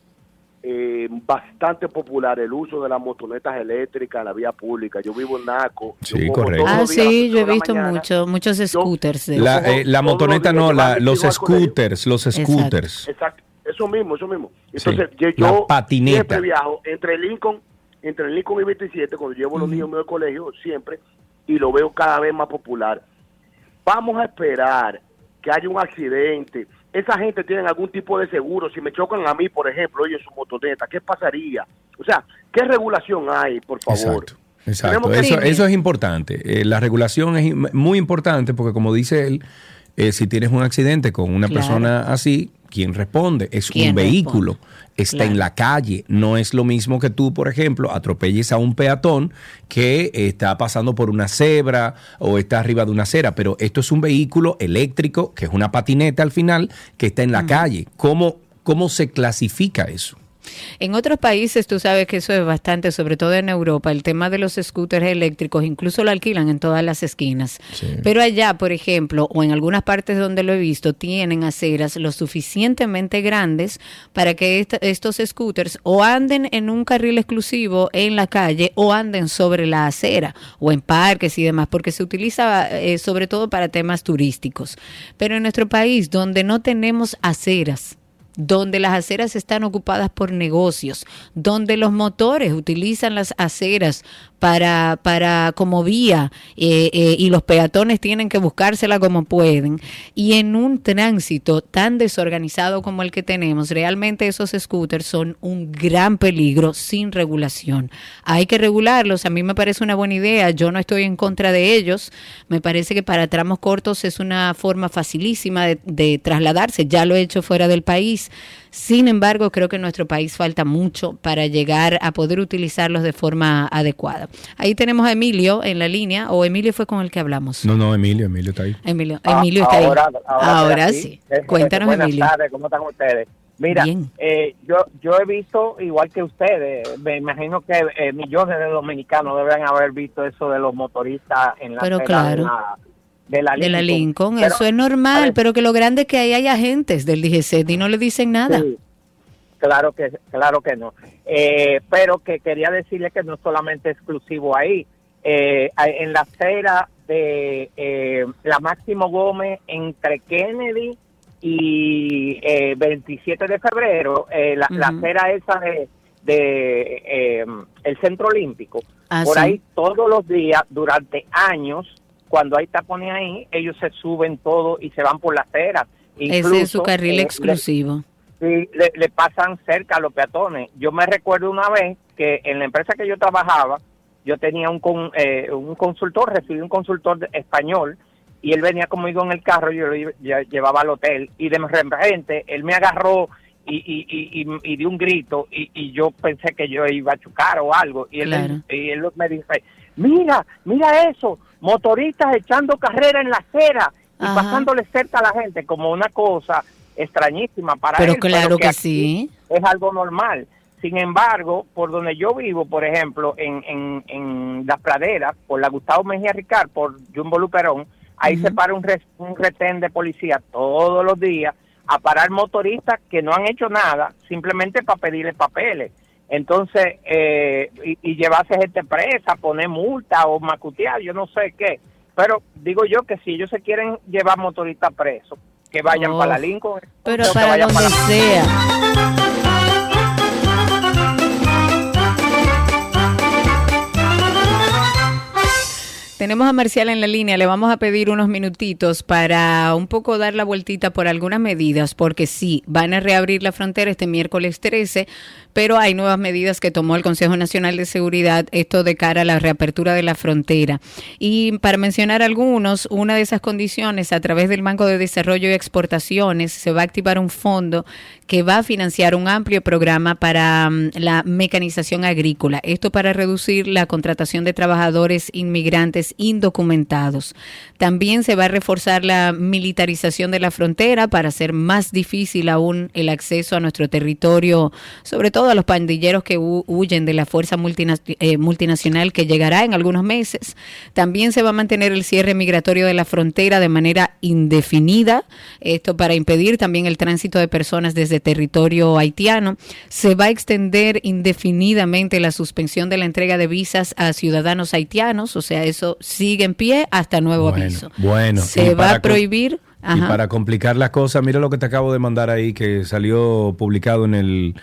eh, bastante popular el uso de las motonetas eléctricas en la vía pública. Yo vivo en Naco. Sí, correcto. Ah, sí, yo he visto mañana. mucho, muchos scooters. de La, eh, la motoneta no, la- los scooters, los scooters. Exacto, eso mismo, eso mismo. Sí, Entonces, yo, yo patineta. siempre viajo entre Lincoln, entre Lincoln y 27, cuando llevo los niños míos al colegio, siempre, y lo veo cada vez más popular. Vamos a esperar que haya un accidente. Esa gente tiene algún tipo de seguro. Si me chocan a mí, por ejemplo, oye, su motoneta, ¿qué pasaría? O sea, ¿qué regulación hay, por favor? Exacto, que- eso, eso es importante. Eh, la regulación es muy importante porque, como dice él, eh, si tienes un accidente con una Claro. persona así, ¿quién responde? Es ¿Quién un vehículo, está Claro. en la calle. No es lo mismo que tú, por ejemplo, atropelles a un peatón que está pasando por una cebra o está arriba de una acera, pero esto es un vehículo eléctrico, que es una patineta al final, que está en la calle. ¿Cómo, ¿Cómo se clasifica eso? En otros países tú sabes que eso es bastante, sobre todo en Europa, el tema de los scooters eléctricos, incluso lo alquilan en todas las esquinas. Pero allá, por ejemplo, o en algunas partes donde lo he visto, tienen aceras lo suficientemente grandes para que estos scooters o anden en un carril exclusivo en la calle o anden sobre la acera o en parques y demás, porque se utiliza eh, sobre todo para temas turísticos. Pero en nuestro país, donde no tenemos aceras, donde las aceras están ocupadas por negocios, donde los motores utilizan las aceras para, para como vía eh, eh, y los peatones tienen que buscársela como pueden. Y en un tránsito tan desorganizado como el que tenemos, realmente esos scooters son un gran peligro sin regulación. Hay que regularlos, a mí me parece una buena idea, yo no estoy en contra de ellos, me parece que para tramos cortos es una forma facilísima de, de trasladarse, ya lo he hecho fuera del país. Sin embargo, creo que en nuestro país falta mucho para llegar a poder utilizarlos de forma adecuada. Ahí tenemos a Emilio en la línea, o Emilio fue con el que hablamos. No, no, Emilio, Emilio está ahí. Emilio, Ah, Emilio está ahí. ahora, ahora, Ahora sí. Cuéntanos, Buenas Emilio. tardes, ¿cómo están ustedes? Mira, eh, yo yo he visto, igual que ustedes, me imagino que eh, millones de dominicanos deben haber visto eso de los motoristas en la Pero claro. de la, de la De la Lincoln, Pero- eso es normal, pero que lo grande es que ahí hay agentes del DGC y no le dicen nada. Sí, claro que claro que no. Eh, pero que quería decirle que no es solamente exclusivo ahí. Eh, en la acera de eh, la Máximo Gómez entre Kennedy y eh, 27 de febrero, eh, la, la Ujú. acera esa de, de eh, el Centro Olímpico, Ah, por sí. ahí todos los días, durante años, cuando hay tapones ahí, ellos se suben todo y se van por la acera. Ese es su carril eh, exclusivo. Sí, le, le pasan cerca a los peatones. Yo me recuerdo una vez que en la empresa que yo trabajaba, yo tenía un, con- eh, un consultor, recibí un consultor español y él venía conmigo en el carro, yo lo lle- lle- llevaba al hotel y de repente él me agarró y, y, y, y, y dio un grito y, y yo pensé que yo iba a chocar o algo y él, Claro. y él me dice, mira, mira eso, motoristas echando carrera en la acera y Ajá. pasándole cerca a la gente como una cosa extrañísima para Pero él, claro que aquí sí. Es algo normal. Sin embargo, por donde yo vivo, por ejemplo, en, en, en las praderas, por la Gustavo Mejía Ricard, por Jumbo Luperón, ahí se para un, res- un retén de policía todos los días a parar motoristas que no han hecho nada, simplemente para pedirle papeles. Entonces, eh, y, y llevarse gente presa, poner multa o macutear, yo no sé qué. Pero digo yo que si ellos se quieren llevar motoristas presos, que vayan Oh, para la Lincoln. Pero o que para vayan donde la- sea. Tenemos a Marcial en la línea, le vamos a pedir unos minutitos para un poco dar la vueltita por algunas medidas, porque sí, van a reabrir la frontera este miércoles 13, pero hay nuevas medidas que tomó el Consejo Nacional de Seguridad, esto de cara a la reapertura de la frontera. Y para mencionar algunos, una de esas condiciones, a través del Banco de Desarrollo y Exportaciones, se va a activar un fondo que va a financiar un amplio programa para mm, la mecanización agrícola. Esto para reducir la contratación de trabajadores inmigrantes indocumentados. También se va a reforzar la militarización de la frontera para hacer más difícil aún el acceso a nuestro territorio, sobre todo a los pandilleros que hu- huyen de la fuerza multina- eh, multinacional que llegará en algunos meses. También se va a mantener el cierre migratorio de la frontera de manera indefinida, esto para impedir también el tránsito de personas desde territorio haitiano. Se va a extender indefinidamente la suspensión de la entrega de visas a ciudadanos haitianos, o sea, eso sigue en pie hasta nuevo Bueno, aviso. bueno, se va a prohibir. Y para complicar las cosas, mira lo que te acabo de mandar ahí, que salió publicado en el,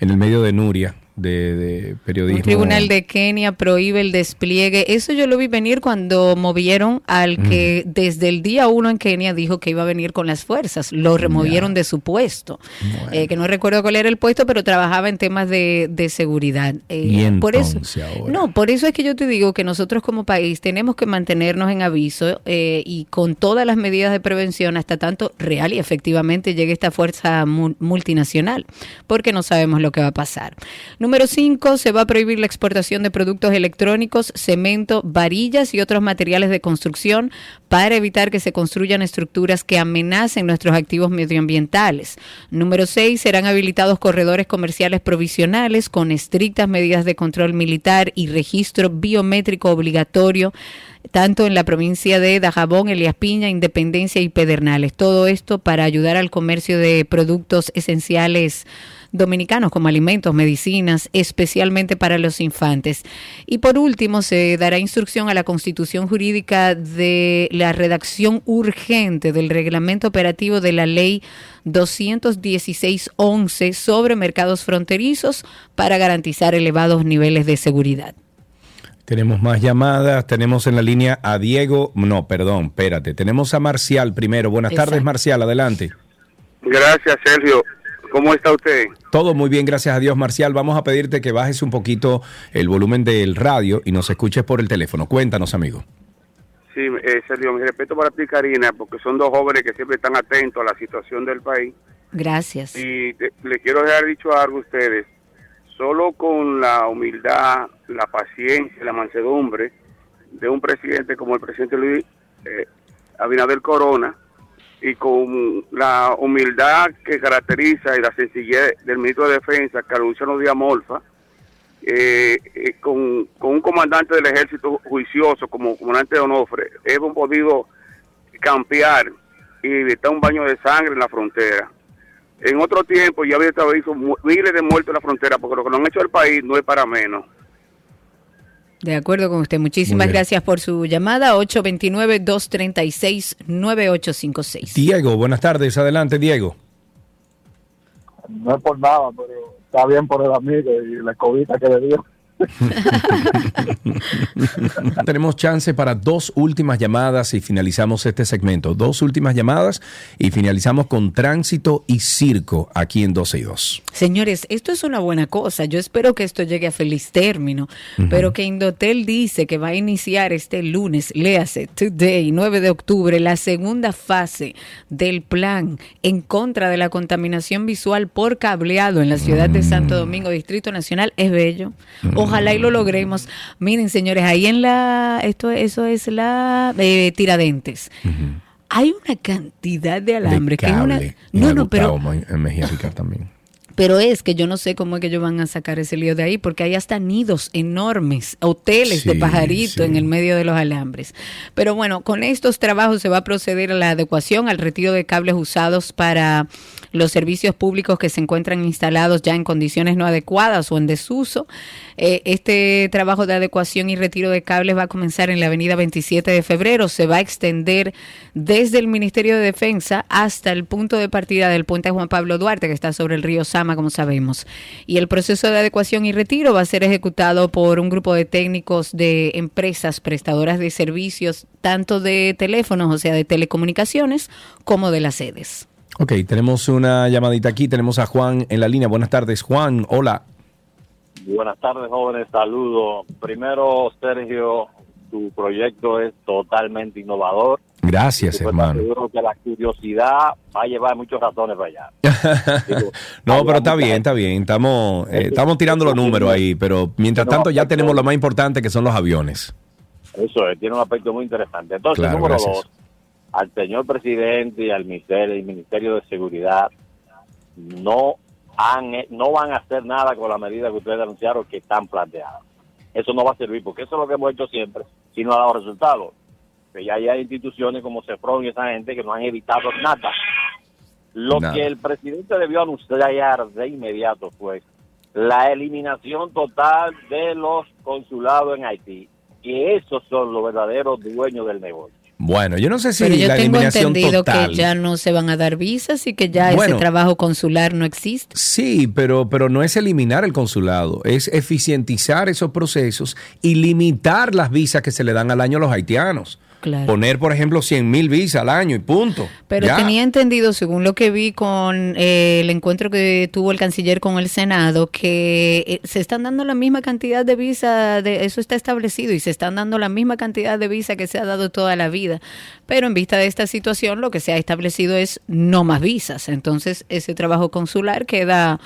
en el medio de Nuria, de, de periodismo. Un tribunal de Kenia prohíbe el despliegue. Eso yo lo vi venir cuando movieron al que desde el día uno en Kenia dijo que iba a venir con las fuerzas. Lo removieron de su puesto. Eh, que no recuerdo cuál era el puesto, pero trabajaba en temas de, de seguridad. Eh, Y por eso, ahora. no, por eso es que yo te digo que nosotros como país tenemos que mantenernos en aviso eh, y con todas las medidas de prevención hasta tanto real y efectivamente llegue esta fuerza mu- multinacional, porque no sabemos lo que va a pasar. Número 5, se va a prohibir la exportación de productos electrónicos, cemento, varillas y otros materiales de construcción para evitar que se construyan estructuras que amenacen nuestros activos medioambientales. Número 6, serán habilitados corredores comerciales provisionales con estrictas medidas de control militar y registro biométrico obligatorio tanto en la provincia de Dajabón, Elías Piña, Independencia y Pedernales. Todo esto para ayudar al comercio de productos esenciales dominicanos como alimentos, medicinas, especialmente para los infantes. Y por último, se dará instrucción a la Constitución Jurídica de la redacción urgente del reglamento operativo de la ley 216.11 sobre mercados fronterizos para garantizar elevados niveles de seguridad. Tenemos más llamadas, tenemos en la línea a Diego, no, perdón, espérate, tenemos a Marcial primero. Buenas tardes. Marcial, adelante. Gracias, Sergio. ¿Cómo está usted? Todo muy bien, gracias a Dios, Marcial. Vamos a pedirte que bajes un poquito el volumen del radio y nos escuches por el teléfono. Cuéntanos, amigo. Sí, eh, Sergio, mi respeto para ti, Karina, porque son dos jóvenes que siempre están atentos a la situación del país. Gracias. Y te- le quiero dejar dicho algo a ustedes. Solo con la humildad, la paciencia, la mansedumbre de un presidente como el presidente Luis eh, Abinader Corona y con la humildad que caracteriza y la sencillez del ministro de Defensa, Carlos Luciano Díaz Morfa, eh, eh, con, con un comandante del ejército juicioso como comandante Onofre, hemos podido campear y evitar un baño de sangre en la frontera. En otro tiempo ya había estado miles de muertos en la frontera, porque lo que nos han hecho al país no es para menos. De acuerdo con usted. Muchísimas gracias por su llamada. 829-236-9856. Diego, buenas tardes, adelante, Diego. No es por nada, pero está bien por el amigo y la escobita que le dio. Tenemos chance para dos últimas llamadas y finalizamos este segmento. Dos últimas llamadas y finalizamos con tránsito y circo aquí en 12 y 2. Señores, esto es una buena cosa. Yo espero que esto llegue a feliz término, pero que Indotel dice que va a iniciar este lunes, léase, today, 9 de octubre, la segunda fase del plan en contra de la contaminación visual por cableado en la ciudad de Santo Domingo, Distrito Nacional. Es bello. Ojalá y lo logremos. Miren, señores, ahí en la, esto, eso es la eh, Tiradentes. Hay una cantidad de alambre que es una... No, no, pero en Mejía Ricard también. Pero es que yo no sé cómo es que ellos van a sacar ese lío de ahí, porque hay hasta nidos enormes, hoteles de pajarito sí. en el medio de los alambres. Pero bueno, con estos trabajos se va a proceder a la adecuación, al retiro de cables usados para los servicios públicos que se encuentran instalados ya en condiciones no adecuadas o en desuso. Eh, este trabajo de adecuación y retiro de cables va a comenzar en la avenida 27 de febrero. Se va a extender desde el Ministerio de Defensa hasta el punto de partida del puente Juan Pablo Duarte, que está sobre el río Como sabemos. Y el proceso de adecuación y retiro va a ser ejecutado por un grupo de técnicos de empresas prestadoras de servicios, tanto de teléfonos, o sea, de telecomunicaciones, como de las sedes. Ok, tenemos una llamadita aquí. Tenemos a Juan en la línea. Buenas tardes, Juan. Hola. Buenas tardes, jóvenes. Saludos. Primero, Sergio, tu proyecto es totalmente innovador. Gracias, hermano. Seguro que la curiosidad va a llevar muchas razones para allá. No, pero está bien, está bien. Estamos, eh, estamos tirando los números ahí, pero mientras tanto ya tenemos lo más importante que son los aviones. Eso es, tiene un aspecto muy interesante. Entonces, Claro, número gracias. dos, al señor presidente y al ministerio, y ministerio de Seguridad no han, no van a hacer nada con la medida que ustedes anunciaron que están planteadas. Eso no va a servir, porque eso es lo que hemos hecho siempre, si no ha dado resultados. Que ya hay instituciones como CEFRON y esa gente que no han evitado nada. Lo que el presidente debió anunciar de inmediato fue la eliminación total de los consulados en Haití. Que esos son los verdaderos dueños del negocio. Bueno, yo no sé si Pero yo la tengo eliminación entendido total. que ya no se van a dar visas y que ya Bueno. ese trabajo consular no existe. Sí, pero, pero no es eliminar el consulado, es eficientizar esos procesos y limitar las visas que se le dan al año a los haitianos. Claro. Poner, por ejemplo, 100 mil visas al año y punto. Pero Ya. tenía entendido, según lo que vi con eh, el encuentro que tuvo el canciller con el Senado, que eh, se están dando la misma cantidad de visa, de, eso está establecido, y se están dando la misma cantidad de visa que se ha dado toda la vida. Pero en vista de esta situación, lo que se ha establecido es no más visas. Entonces, ese trabajo consular queda,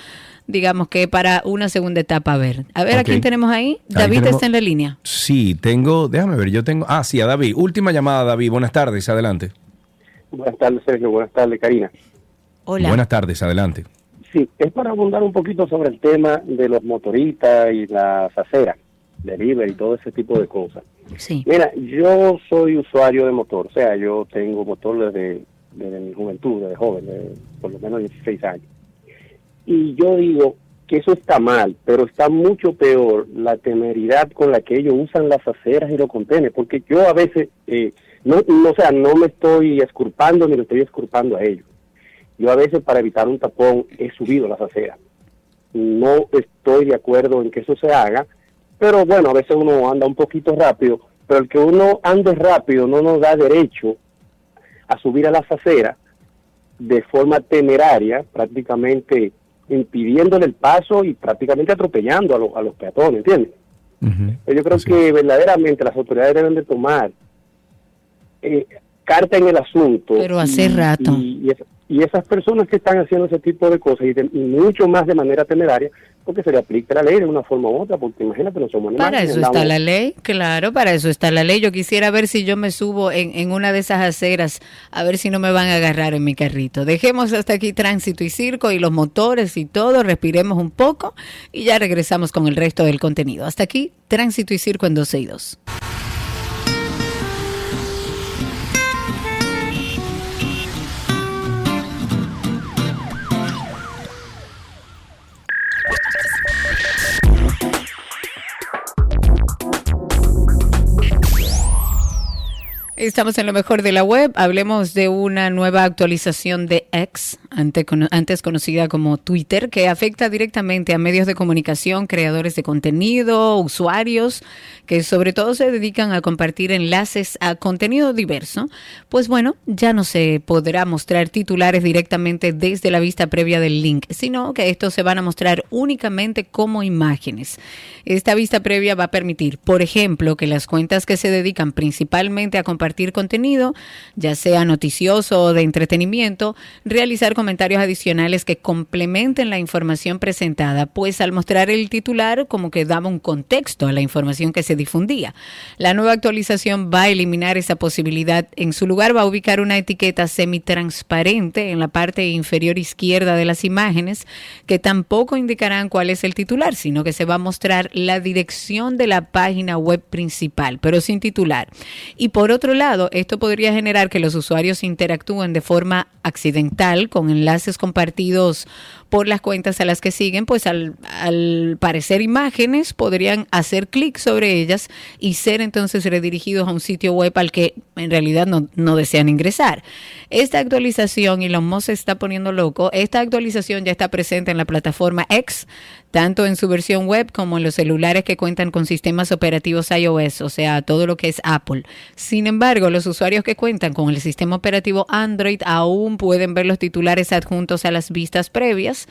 digamos que para una segunda etapa. A ver, a ver, ¿a quién tenemos ahí? Ahí David tenemos- está en la línea. Sí, tengo, déjame ver, yo tengo, ah, sí, a David. Última llamada, David. Buenas tardes, adelante. Buenas tardes, Sergio. Buenas tardes, Karina. Hola. Buenas tardes, adelante. Sí, es para abundar un poquito sobre el tema de los motoristas y las aceras, delivery y todo ese tipo de cosas. Sí. Mira, yo soy usuario de motor, o sea, yo tengo motor desde, desde mi juventud, desde joven, de por lo menos 16 años. Y yo digo que eso está mal, pero está mucho peor la temeridad con la que ellos usan las aceras y los contenedores, porque yo a veces, eh, no, no, sea, no me estoy esculpando ni le estoy esculpando a ellos. Yo a veces para evitar un tapón he subido las aceras. No estoy de acuerdo en que eso se haga, pero bueno, a veces uno anda un poquito rápido, pero el que uno ande rápido no nos da derecho a subir a las aceras de forma temeraria, prácticamente impidiéndole el paso y prácticamente atropellando a, los- a los peatones, ¿entiendes? Pero Yo creo que verdaderamente las autoridades deben de tomar eh, carta en el asunto. Pero hace y- rato. Y, y es- y esas personas que están haciendo ese tipo de cosas y, de- y mucho más de manera temeraria, porque se le aplica la ley de una forma u otra, porque imagínate, no somos. Para eso está la ley, claro, para eso está la ley. Yo quisiera ver si yo me subo en, en una de esas aceras, a ver si no me van a agarrar en mi carrito. Dejemos hasta aquí tránsito y circo y los motores y todo, respiremos un poco y ya regresamos con el resto del contenido. Hasta aquí, tránsito y circo en 12 y 2. Estamos en lo mejor de la web. Hablemos de una nueva actualización de X, antes conocida como Twitter, que afecta directamente a medios de comunicación, creadores de contenido, usuarios, que sobre todo se dedican a compartir enlaces a contenido diverso. Pues bueno, ya no se podrá mostrar titulares directamente desde la vista previa del link, sino que estos se van a mostrar únicamente como imágenes. Esta vista previa va a permitir, por ejemplo, que las cuentas que se dedican principalmente a compartir compartir contenido, ya sea noticioso o de entretenimiento, realizar comentarios adicionales que complementen la información presentada, pues al mostrar el titular como que daba un contexto a la información que se difundía. La nueva actualización va a eliminar esa posibilidad. En su lugar va a ubicar una etiqueta semitransparente en la parte inferior izquierda de las imágenes que tampoco indicarán cuál es el titular, sino que se va a mostrar la dirección de la página web principal, pero sin titular. Y por otro lado, esto podría generar que los usuarios interactúen de forma accidental con enlaces compartidos por las cuentas a las que siguen, pues al, al parecer imágenes podrían hacer clic sobre ellas y ser entonces redirigidos a un sitio web al que en realidad no, no desean ingresar. Esta actualización, y Elon Musk se está poniendo loco, esta actualización ya está presente en la plataforma X, tanto en su versión web como en los celulares que cuentan con sistemas operativos iOS, o sea, todo lo que es Apple. Sin embargo, los usuarios que cuentan con el sistema operativo Android aún pueden ver los titulares adjuntos a las vistas previas.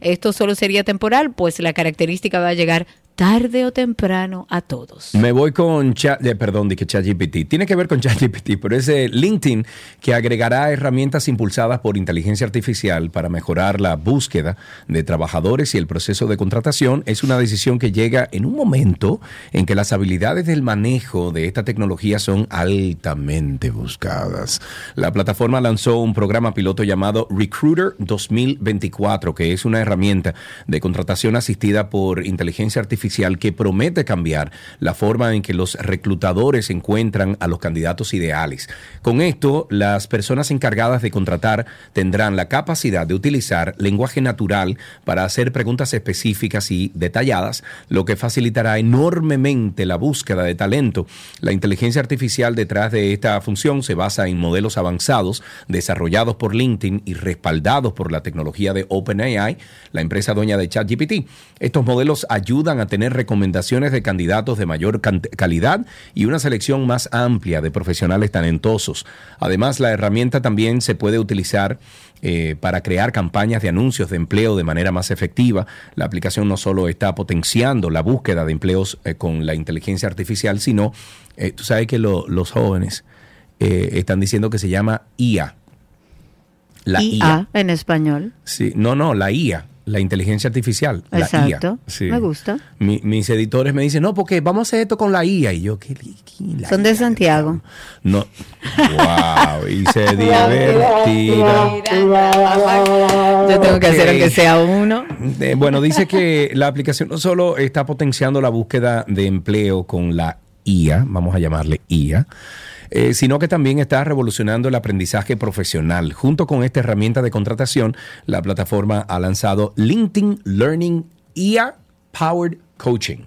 Esto solo sería temporal, pues la característica va a llegar tarde o temprano a todos. Me voy con chat, eh, perdón, dije ChatGPT. Tiene que ver con ChatGPT, pero es eh, LinkedIn que agregará herramientas impulsadas por inteligencia artificial para mejorar la búsqueda de trabajadores y el proceso de contratación. Es una decisión que llega en un momento en que las habilidades del manejo de esta tecnología son altamente buscadas. La plataforma lanzó un programa piloto llamado Recruiter 2024, que es una herramienta de contratación asistida por inteligencia artificial que promete cambiar la forma en que los reclutadores encuentran a los candidatos ideales. Con esto, las personas encargadas de contratar tendrán la capacidad de utilizar lenguaje natural para hacer preguntas específicas y detalladas, lo que facilitará enormemente la búsqueda de talento. La inteligencia artificial detrás de esta función se basa en modelos avanzados desarrollados por LinkedIn y respaldados por la tecnología de OpenAI, la empresa dueña de ChatGPT. Estos modelos ayudan a tener recomendaciones de candidatos de mayor calidad y una selección más amplia de profesionales talentosos. Además, la herramienta también se puede utilizar eh, para crear campañas de anuncios de empleo de manera más efectiva. La aplicación no solo está potenciando la búsqueda de empleos eh, con la inteligencia artificial, sino, eh, tú sabes que lo, los jóvenes están diciendo que se llama IA. La IA, IA en español. Sí, no, no, la IA la inteligencia artificial, Exacto. la IA. Sí. Me gusta. Mi, mis editores me dicen, no, porque vamos a hacer esto con la IA. Y yo, ¿qué? qué Son de Santiago. No. wow. Y se divertirá. Yo tengo que hacer aunque sea uno. Eh, bueno, dice que la aplicación no solo está potenciando la búsqueda de empleo con la IA, vamos a llamarle IA, eh, sino que también está revolucionando el aprendizaje profesional. Junto con esta herramienta de contratación, la plataforma ha lanzado LinkedIn Learning IA Powered Coaching.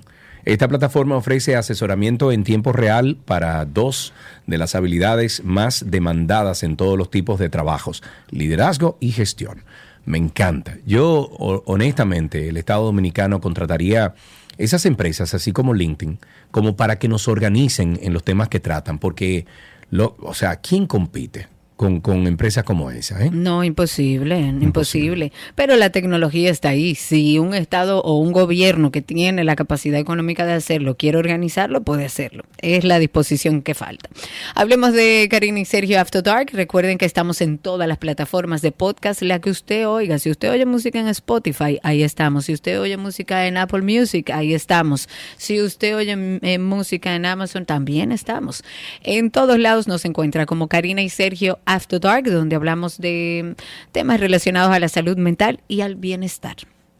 Esta plataforma ofrece asesoramiento en tiempo real para dos de las habilidades más demandadas en todos los tipos de trabajos, liderazgo y gestión. Me encanta. Yo, honestamente, el Estado Dominicano contrataría esas empresas, así como LinkedIn, como para que nos organicen en los temas que tratan, porque, lo, o sea, ¿quién compite? Con, con, empresas como esa. ¿eh? No, imposible, imposible, imposible. Pero la tecnología está ahí. Si un Estado o un gobierno que tiene la capacidad económica de hacerlo quiere organizarlo, puede hacerlo. Es la disposición que falta. Hablemos de Karina y Sergio After Dark. Recuerden que estamos en todas las plataformas de podcast, la que usted oiga. Si usted oye música en Spotify, ahí estamos. Si usted oye música en Apple Music, ahí estamos. Si usted oye eh, música en Amazon, también estamos. En todos lados nos encuentra como Karina y Sergio After Dark, donde hablamos de temas relacionados a la salud mental y al bienestar.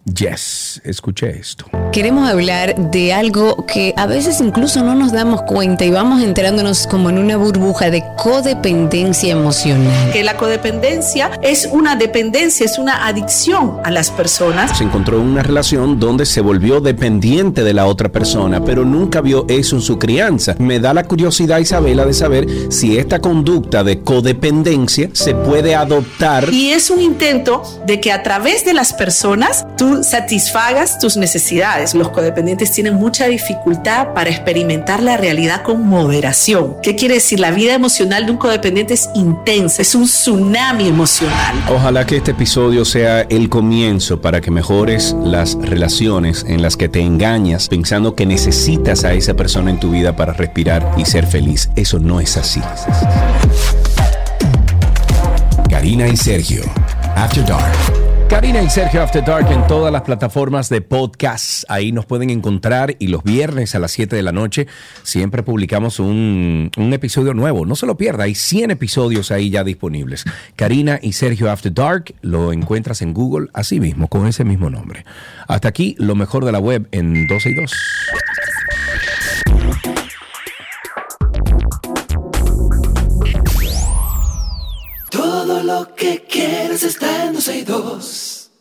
Yes, escuché esto. Queremos hablar de algo que a veces incluso no nos damos cuenta y vamos enterándonos como en una burbuja de codependencia emocional. Que la codependencia es una dependencia, es una adicción a las personas. Se encontró en una relación donde se volvió dependiente de la otra persona, pero nunca vio eso en su crianza. Me da la curiosidad, Isabela, de saber si esta conducta de codependencia se puede adoptar. Y es un intento de que a través de las personas tú satisfagas tus necesidades. Los codependientes tienen mucha dificultad para experimentar la realidad con moderación. ¿Qué quiere decir? La vida emocional de un codependiente es intensa, es un tsunami emocional. Ojalá que este episodio sea el comienzo para que mejores las relaciones en las que te engañas pensando que necesitas a esa persona en tu vida para respirar y ser feliz. Eso no es así. Karina y Sergio, After Dark. Karina y Sergio After Dark en todas las plataformas de podcast. Ahí nos pueden encontrar y los viernes a las 7 de la noche siempre publicamos un, episodio nuevo. No se lo pierda, hay 100 episodios ahí ya disponibles. Karina y Sergio After Dark lo encuentras en Google así mismo, con ese mismo nombre. Hasta aquí lo mejor de la web en 12 y 2. Lo que quieres está en 12 y 2.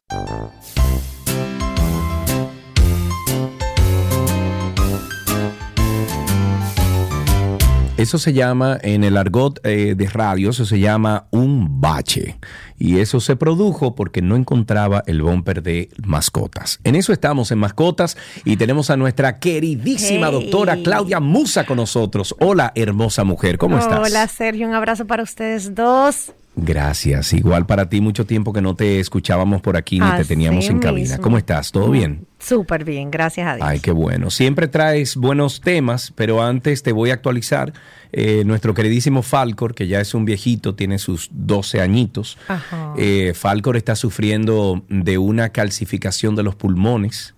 Eso se llama, en el argot eh, de radio, eso se llama un bache. Y eso se produjo porque no encontraba el bumper de mascotas. En eso estamos, en mascotas, y tenemos a nuestra queridísima Hey. doctora Claudia Musa con nosotros. Hola, hermosa mujer, ¿cómo estás? Hola Sergio, un abrazo para ustedes dos. Gracias. Igual para ti, mucho tiempo que no te escuchábamos por aquí ni te Así teníamos en cabina. mismo. ¿Cómo estás? ¿Todo bien? Súper bien, gracias a Dios. Ay, qué bueno. Siempre traes buenos temas, pero antes te voy a actualizar. eh, nuestro queridísimo Falcor, que ya es un viejito, tiene sus 12 añitos. Ajá. Eh, Falcor está sufriendo de una calcificación de los pulmones.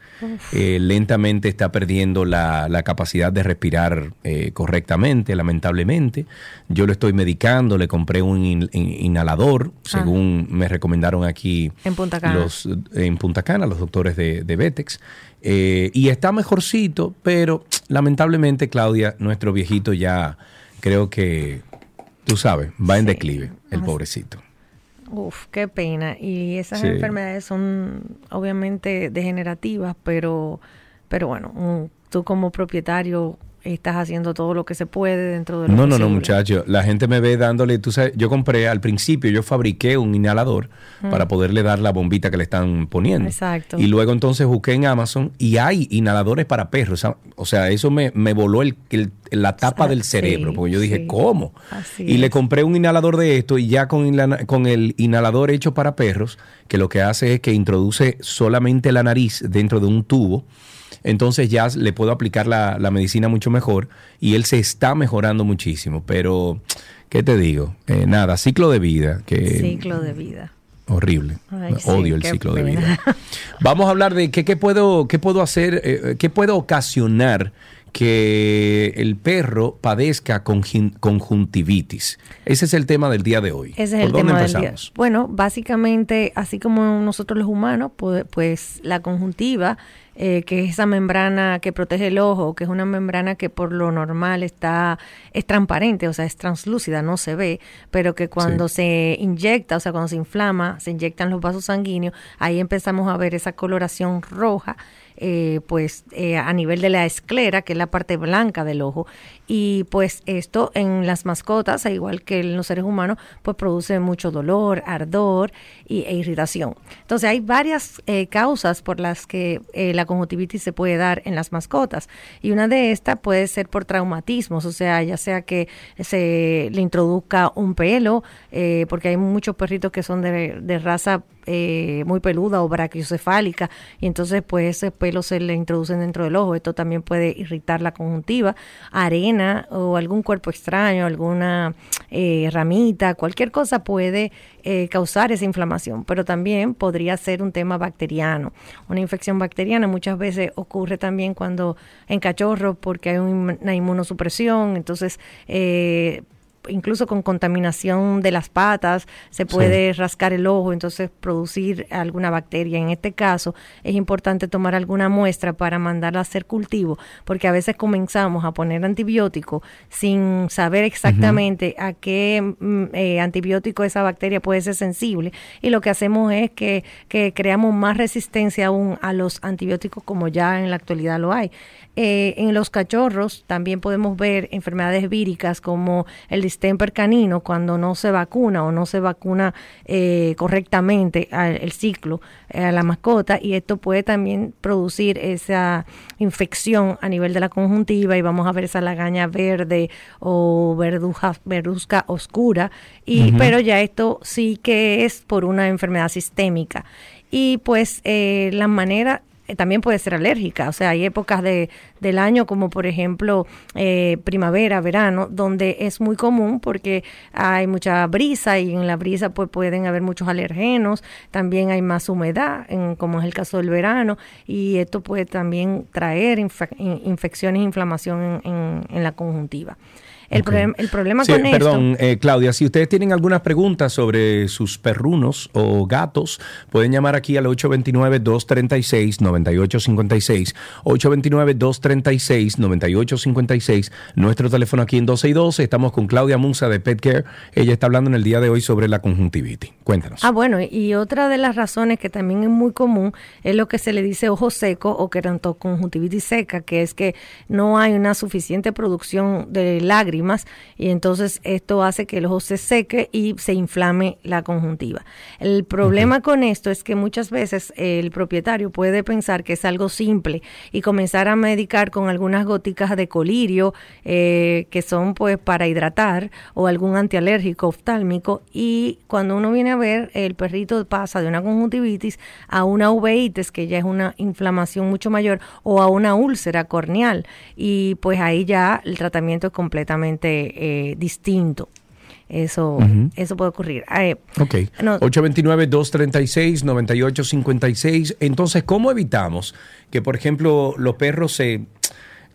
Eh, lentamente está perdiendo la, la capacidad de respirar eh, correctamente, lamentablemente. Yo lo estoy medicando, le compré un in- in- inhalador, según me recomendaron aquí En Punta Cana. los en Punta Cana, los doctores de, de Betex. Eh, y está mejorcito, pero lamentablemente, Claudia, nuestro viejito ya creo que, tú sabes, va en declive, el pobrecito. Uf, qué pena. Y esas Sí. enfermedades son obviamente degenerativas, pero, pero bueno, tú como propietario estás haciendo todo lo que se puede dentro de lo No, no, no, muchacho. La gente me ve dándole, tú sabes, yo compré al principio, yo fabriqué un inhalador Mm. para poderle dar la bombita que le están poniendo. Exacto. Y luego entonces busqué en Amazon y hay inhaladores para perros. O sea, eso me, me voló el, el- la tapa Ah, del cerebro, sí, porque yo dije, sí. ¿cómo? Así y le compré un inhalador de esto y ya con, con el inhalador hecho para perros, que lo que hace es que introduce solamente la nariz dentro de un tubo. Entonces ya le puedo aplicar la, la medicina mucho mejor y él se está mejorando muchísimo. Pero, ¿qué te digo? Eh, nada, ciclo de vida, que Ciclo de vida. horrible. Ay, sí, Odio el ciclo de vida. Vamos a hablar de qué, qué puedo, qué puedo hacer, eh, qué puede ocasionar que el perro padezca conjun- conjuntivitis. Ese es el tema del día de hoy. Ese es ¿Por el dónde tema del día. empezamos? Bueno, básicamente, así como nosotros los humanos, pues, pues la conjuntiva, eh, que es esa membrana que protege el ojo, que es una membrana que por lo normal está, es transparente, o sea, es translúcida, no se ve, pero que cuando se inyecta, o sea, cuando se inflama, se inyectan los vasos sanguíneos, ahí empezamos a ver esa coloración roja eh, pues eh, a nivel de la esclera, que es la parte blanca del ojo. Y pues esto en las mascotas, al igual que en los seres humanos, pues produce mucho dolor, ardor y, e irritación. Entonces hay varias eh, causas por las que eh, la conjuntivitis se puede dar en las mascotas. Y una de estas puede ser por traumatismos, o sea, ya sea que se le introduzca un pelo, eh, porque hay muchos perritos que son de, raza eh, muy peluda o brachiocefálica y entonces pues ese pelo se le introducen dentro del ojo. Esto también puede irritar la conjuntiva, arena o algún cuerpo extraño, alguna eh, ramita, cualquier cosa puede eh, causar esa inflamación, pero también podría ser un tema bacteriano. Una infección bacteriana muchas veces ocurre también cuando en cachorros porque hay un- una inmunosupresión, entonces eh, incluso con contaminación de las patas, se puede rascar el ojo, entonces producir alguna bacteria. En este caso, es importante tomar alguna muestra para mandarla a hacer cultivo, porque a veces comenzamos a poner antibiótico sin saber exactamente a qué mm, eh, antibiótico esa bacteria puede ser sensible, y lo que hacemos es que, que creamos más resistencia aún a los antibióticos como ya en la actualidad lo hay. Eh, en los cachorros también podemos ver enfermedades víricas como el distemper canino cuando no se vacuna o no se vacuna eh, correctamente al- el ciclo eh, a la mascota y esto puede también producir esa infección a nivel de la conjuntiva y vamos a ver esa lagaña verde o verduja, verduzca oscura y pero ya esto sí que es por una enfermedad sistémica. Y pues eh, la manera eh, también puede ser alérgica, o sea, hay épocas de, del año como por ejemplo eh, primavera, verano, donde es muy común porque hay mucha brisa y en la brisa pues pueden haber muchos alergenos, también hay más humedad, en, como es el caso del verano, y esto puede también traer infe- in- infecciones inflamación en, en- en la conjuntiva. El, problem- el problema Sí, con esto... perdón, eh, Claudia, si ustedes tienen algunas preguntas sobre sus perrunos o gatos, pueden llamar aquí al 829-236-9856. 829-236-9856. Nuestro teléfono aquí en 12 y 12. Estamos con Claudia Munza de Pet Care. Ella está hablando en el día de hoy sobre la conjuntivitis. Cuéntanos. Ah, bueno, y otra de las razones que también es muy común es lo que se le dice ojo seco o querantoconjuntivitis seca, que es que no hay una suficiente producción de lágrimas y entonces esto hace que el ojo se seque y se inflame la conjuntiva. El problema con esto es que muchas veces el propietario puede pensar que es algo simple y comenzar a medicar con algunas goticas de colirio eh, que son pues para hidratar o algún antialérgico oftálmico y cuando uno viene a ver el perrito pasa de una conjuntivitis a una uveitis que ya es una inflamación mucho mayor o a una úlcera corneal y pues ahí ya el tratamiento es completamente eh, distinto. Eso, eso puede ocurrir. Eh, Ok. no, 829-236-9856. Entonces, ¿cómo evitamos que, por ejemplo, los perros se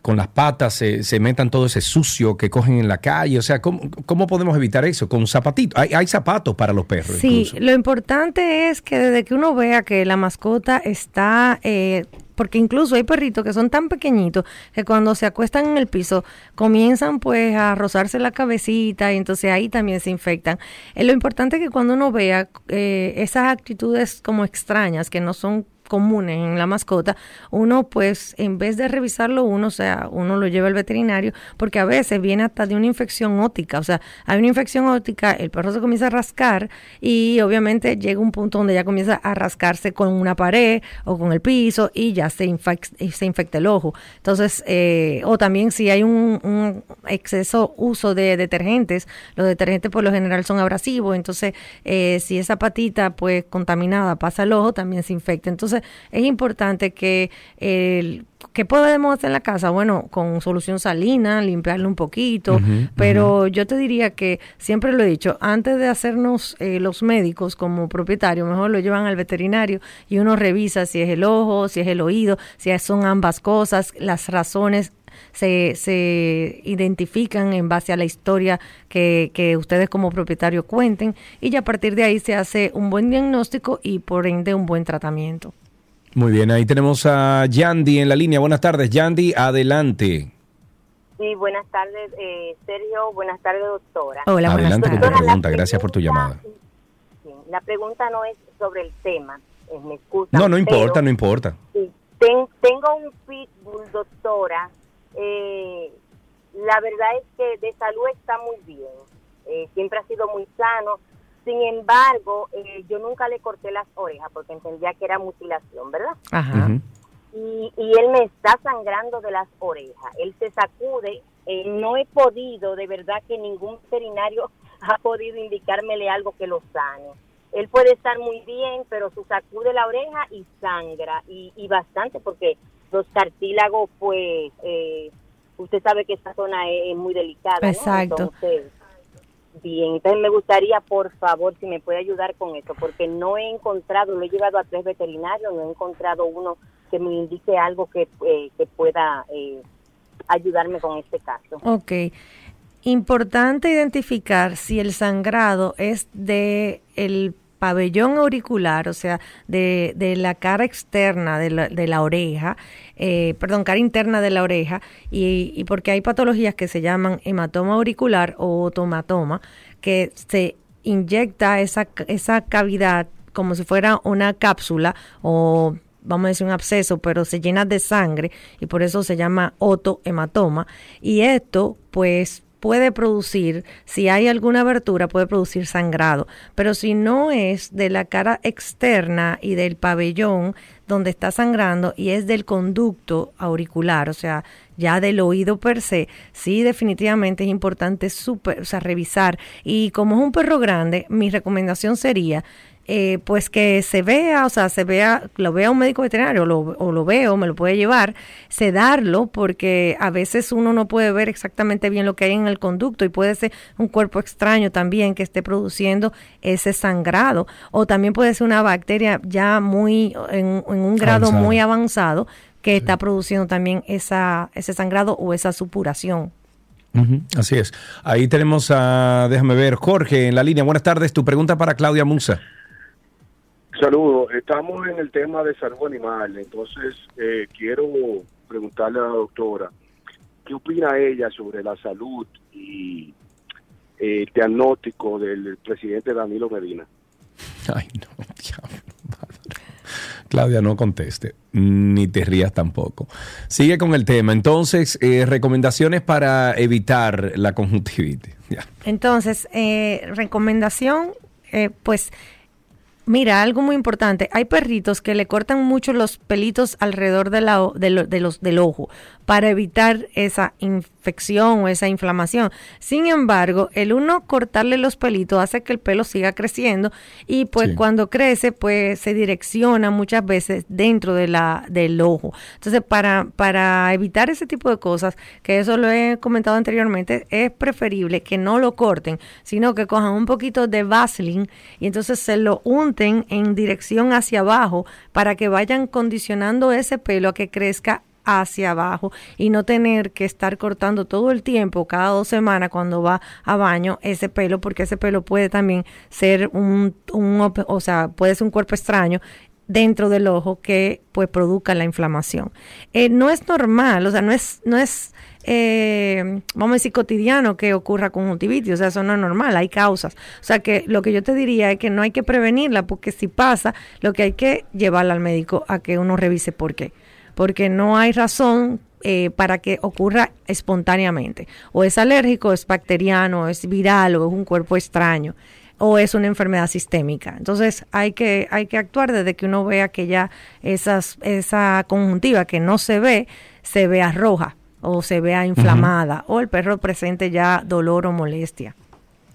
con las patas se, se metan todo ese sucio que cogen en la calle? O sea, ¿cómo, cómo podemos evitar eso? Con zapatitos. Hay, hay zapatos para los perros. Sí, incluso. lo importante es que desde que uno vea que la mascota está, eh, porque incluso hay perritos que son tan pequeñitos que cuando se acuestan en el piso comienzan pues a rozarse la cabecita y entonces ahí también se infectan. Eh, lo importante es que cuando uno vea eh, esas actitudes como extrañas que no son comunes en la mascota, uno pues en vez de revisarlo uno, o sea, uno lo lleva al veterinario porque a veces viene hasta de una infección óptica, o sea, hay una infección óptica, el perro se comienza a rascar y obviamente llega un punto donde ya comienza a rascarse con una pared o con el piso y ya se, infec- se infecta el ojo. Entonces, eh, o también si hay un, un exceso uso de detergentes, los detergentes por lo general son abrasivos, entonces eh, si esa patita pues contaminada pasa al ojo, también se infecta. Entonces, es importante que el ¿Qué podemos hacer en la casa? Bueno, con solución salina, limpiarlo un poquito, pero yo te diría que siempre lo he dicho, antes de hacernos eh, los médicos como propietarios, mejor lo llevan al veterinario y uno revisa si es el ojo, si es el oído, si son ambas cosas, las razones se, se identifican en base a la historia que, que ustedes como propietario cuenten y ya a partir de ahí se hace un buen diagnóstico y por ende un buen tratamiento. Muy bien, ahí tenemos a Yandy en la línea. Buenas tardes, Yandy, adelante. Sí, buenas tardes, eh, Sergio. Buenas tardes, doctora. adelante con tu Doctora, la pregunta. Gracias por tu llamada. La pregunta no es sobre el tema, eh, me excusa. No, no importa, pero, no importa. sí, ten- tengo un pitbull, doctora. Eh, la verdad es que de salud está muy bien. Eh, siempre ha sido muy sano. Sin embargo, eh, yo nunca le corté las orejas porque entendía que era mutilación, ¿verdad? Ajá. y, y él me está sangrando de las orejas. Él se sacude. eh, no he podido, de verdad que ningún veterinario ha podido indicármele algo que lo sane. Él puede estar muy bien, pero su sacude la oreja y sangra, y, y bastante, porque los cartílagos, pues, eh, usted sabe que esta zona es, es muy delicada. ¿no? Exacto. Entonces, bien, entonces me gustaría, por favor, si me puede ayudar con eso, porque no he encontrado, lo he llevado a tres veterinarios, no he encontrado uno que me indique algo que, eh, que pueda eh, ayudarme con este caso. Ok. Importante identificar si el sangrado es de el pabellón auricular, o sea, de, de la cara externa de la, de la oreja, eh, perdón, cara interna de la oreja, y, y porque hay patologías que se llaman hematoma auricular o otomatoma, que se inyecta esa, esa cavidad como si fuera una cápsula o vamos a decir un absceso, pero se llena de sangre y por eso se llama otohematoma. Y esto, pues, puede producir, si hay alguna abertura, puede producir sangrado. Pero si no es de la cara externa y del pabellón donde está sangrando y es del conducto auricular, o sea, ya del oído per se, sí definitivamente es importante super, o sea, revisar. Y como es un perro grande, mi recomendación sería eh, pues que se vea, o sea, se vea, lo vea un médico veterinario lo, o lo veo, me lo puede llevar, sedarlo, porque a veces uno no puede ver exactamente bien lo que hay en el conducto y puede ser un cuerpo extraño también que esté produciendo ese sangrado, o también puede ser una bacteria ya muy, en, en un grado Avanzado. muy avanzado que está produciendo también esa, ese sangrado o esa supuración. Así es. Ahí tenemos a, déjame ver, Jorge en la línea. Buenas tardes. Tu pregunta para Claudia Musa. Saludos, estamos en el tema de salud animal, entonces eh, quiero preguntarle a la doctora, ¿qué opina ella sobre la salud y eh, el diagnóstico del presidente Danilo Medina? Ay, no, diablo, madre. Claudia, no conteste, ni te rías tampoco. Sigue con el tema. Entonces, eh, recomendaciones para evitar la conjuntivitis. Ya. Entonces, eh, recomendación, eh, pues, mira, algo muy importante. Hay perritos que le cortan mucho los pelitos alrededor de la de de los, del ojo para evitar esa infección o esa inflamación. Sin embargo, el uno cortarle los pelitos hace que el pelo siga creciendo y pues Sí. cuando crece, pues se direcciona muchas veces dentro de la, del ojo. Entonces, para, para evitar ese tipo de cosas, que eso lo he comentado anteriormente, es preferible que no lo corten, sino que cojan un poquito de Vaseline y entonces se lo unten en dirección hacia abajo para que vayan condicionando ese pelo a que crezca hacia abajo y no tener que estar cortando todo el tiempo, cada dos semanas cuando va a baño, ese pelo, porque ese pelo puede también ser un, un o sea, puede ser un cuerpo extraño dentro del ojo que pues produzca la inflamación. Eh, no es normal, o sea, no es, no es eh, vamos a decir, cotidiano que ocurra conjuntivitis, o sea, eso no es normal, hay causas. O sea, que lo que yo te diría es que no hay que prevenirla, porque si pasa, lo que hay que llevarla al médico a que uno revise por qué. Porque no hay razón eh, para que ocurra espontáneamente. O es alérgico, es bacteriano, o es viral, o es un cuerpo extraño o es una enfermedad sistémica. Entonces hay que, hay que actuar desde que uno vea que ya esas, esa conjuntiva que no se ve, se vea roja o se vea inflamada o el perro presente ya dolor o molestia.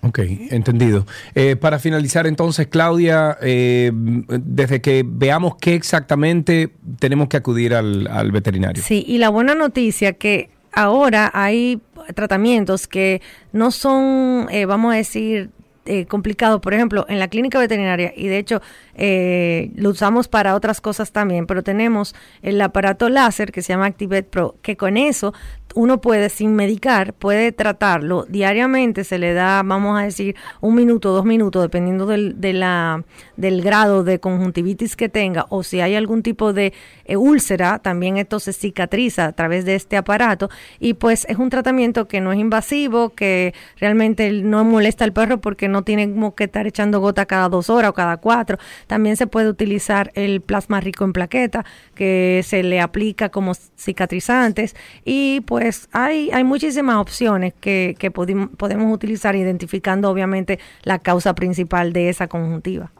Ok, entendido. Eh, para finalizar entonces, Claudia, eh, desde que veamos qué exactamente tenemos que acudir al, veterinario. Sí, y la buena noticia que ahora hay tratamientos que no son, eh, vamos a decir, eh, complicados, por ejemplo, en la clínica veterinaria, y de hecho eh, lo usamos para otras cosas también, pero tenemos el aparato láser que se llama Activet Pro, que con eso uno puede, sin medicar, puede tratarlo diariamente, se le da, vamos a decir, un minuto, dos minutos, dependiendo del, de la, del grado de conjuntivitis que tenga, o si hay algún tipo de eh, úlcera, también esto se cicatriza a través de este aparato, y pues es un tratamiento que no es invasivo, que realmente no molesta al perro porque no tiene como que estar echando gota cada dos horas o cada cuatro. También se puede utilizar el plasma rico en plaqueta, que se le aplica como cicatrizantes, y pues hay, hay muchísimas opciones que, que podemos utilizar identificando obviamente la causa principal de esa conjuntiva.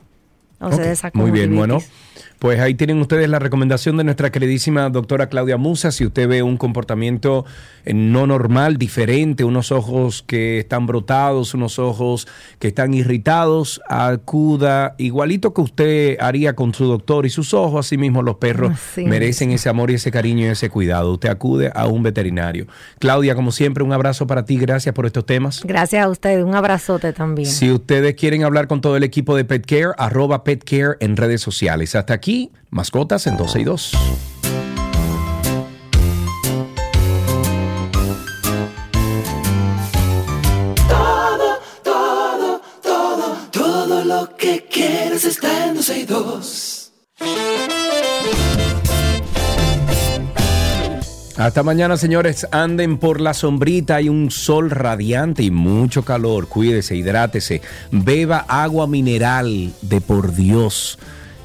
O sea, de esa Muy bien, bueno. Pues ahí tienen ustedes la recomendación de nuestra queridísima doctora Claudia Musa. Si usted ve un comportamiento eh, no normal, diferente, unos ojos que están brotados, unos ojos que están irritados, acuda igualito que usted haría con su doctor y sus ojos. Asimismo, los perros Así merecen ese amor y ese cariño y ese cuidado. Usted acude a un veterinario. Claudia, como siempre, un abrazo para ti. Gracias por estos temas. Gracias a ustedes, un abrazote también. Si ustedes quieren hablar con todo el equipo de PetCare, arroba PetCare en redes sociales. Hasta aquí, mascotas en 12 y 2. Todo, todo, todo, todo lo que quieres está en 12 y 2. Hasta mañana, señores. Anden por la sombrita. Hay un sol radiante y mucho calor. Cuídese, hidrátese. Beba agua mineral de por Dios.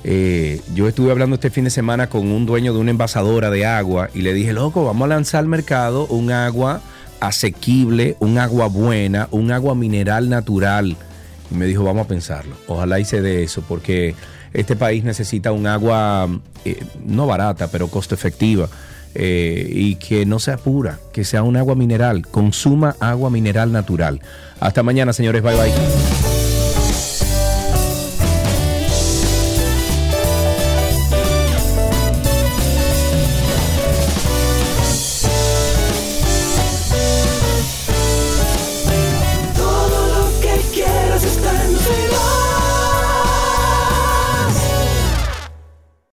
Eh, yo estuve hablando este fin de semana con un dueño de una envasadora de agua y le dije, loco, vamos a lanzar al mercado un agua asequible, un agua buena, un agua mineral natural. Y me dijo, vamos a pensarlo. Ojalá hice de eso, porque este país necesita un agua eh, no barata, pero costo efectiva. eh, y que no sea pura, que sea un agua mineral. Consuma agua mineral natural. Hasta mañana, señores. Bye bye.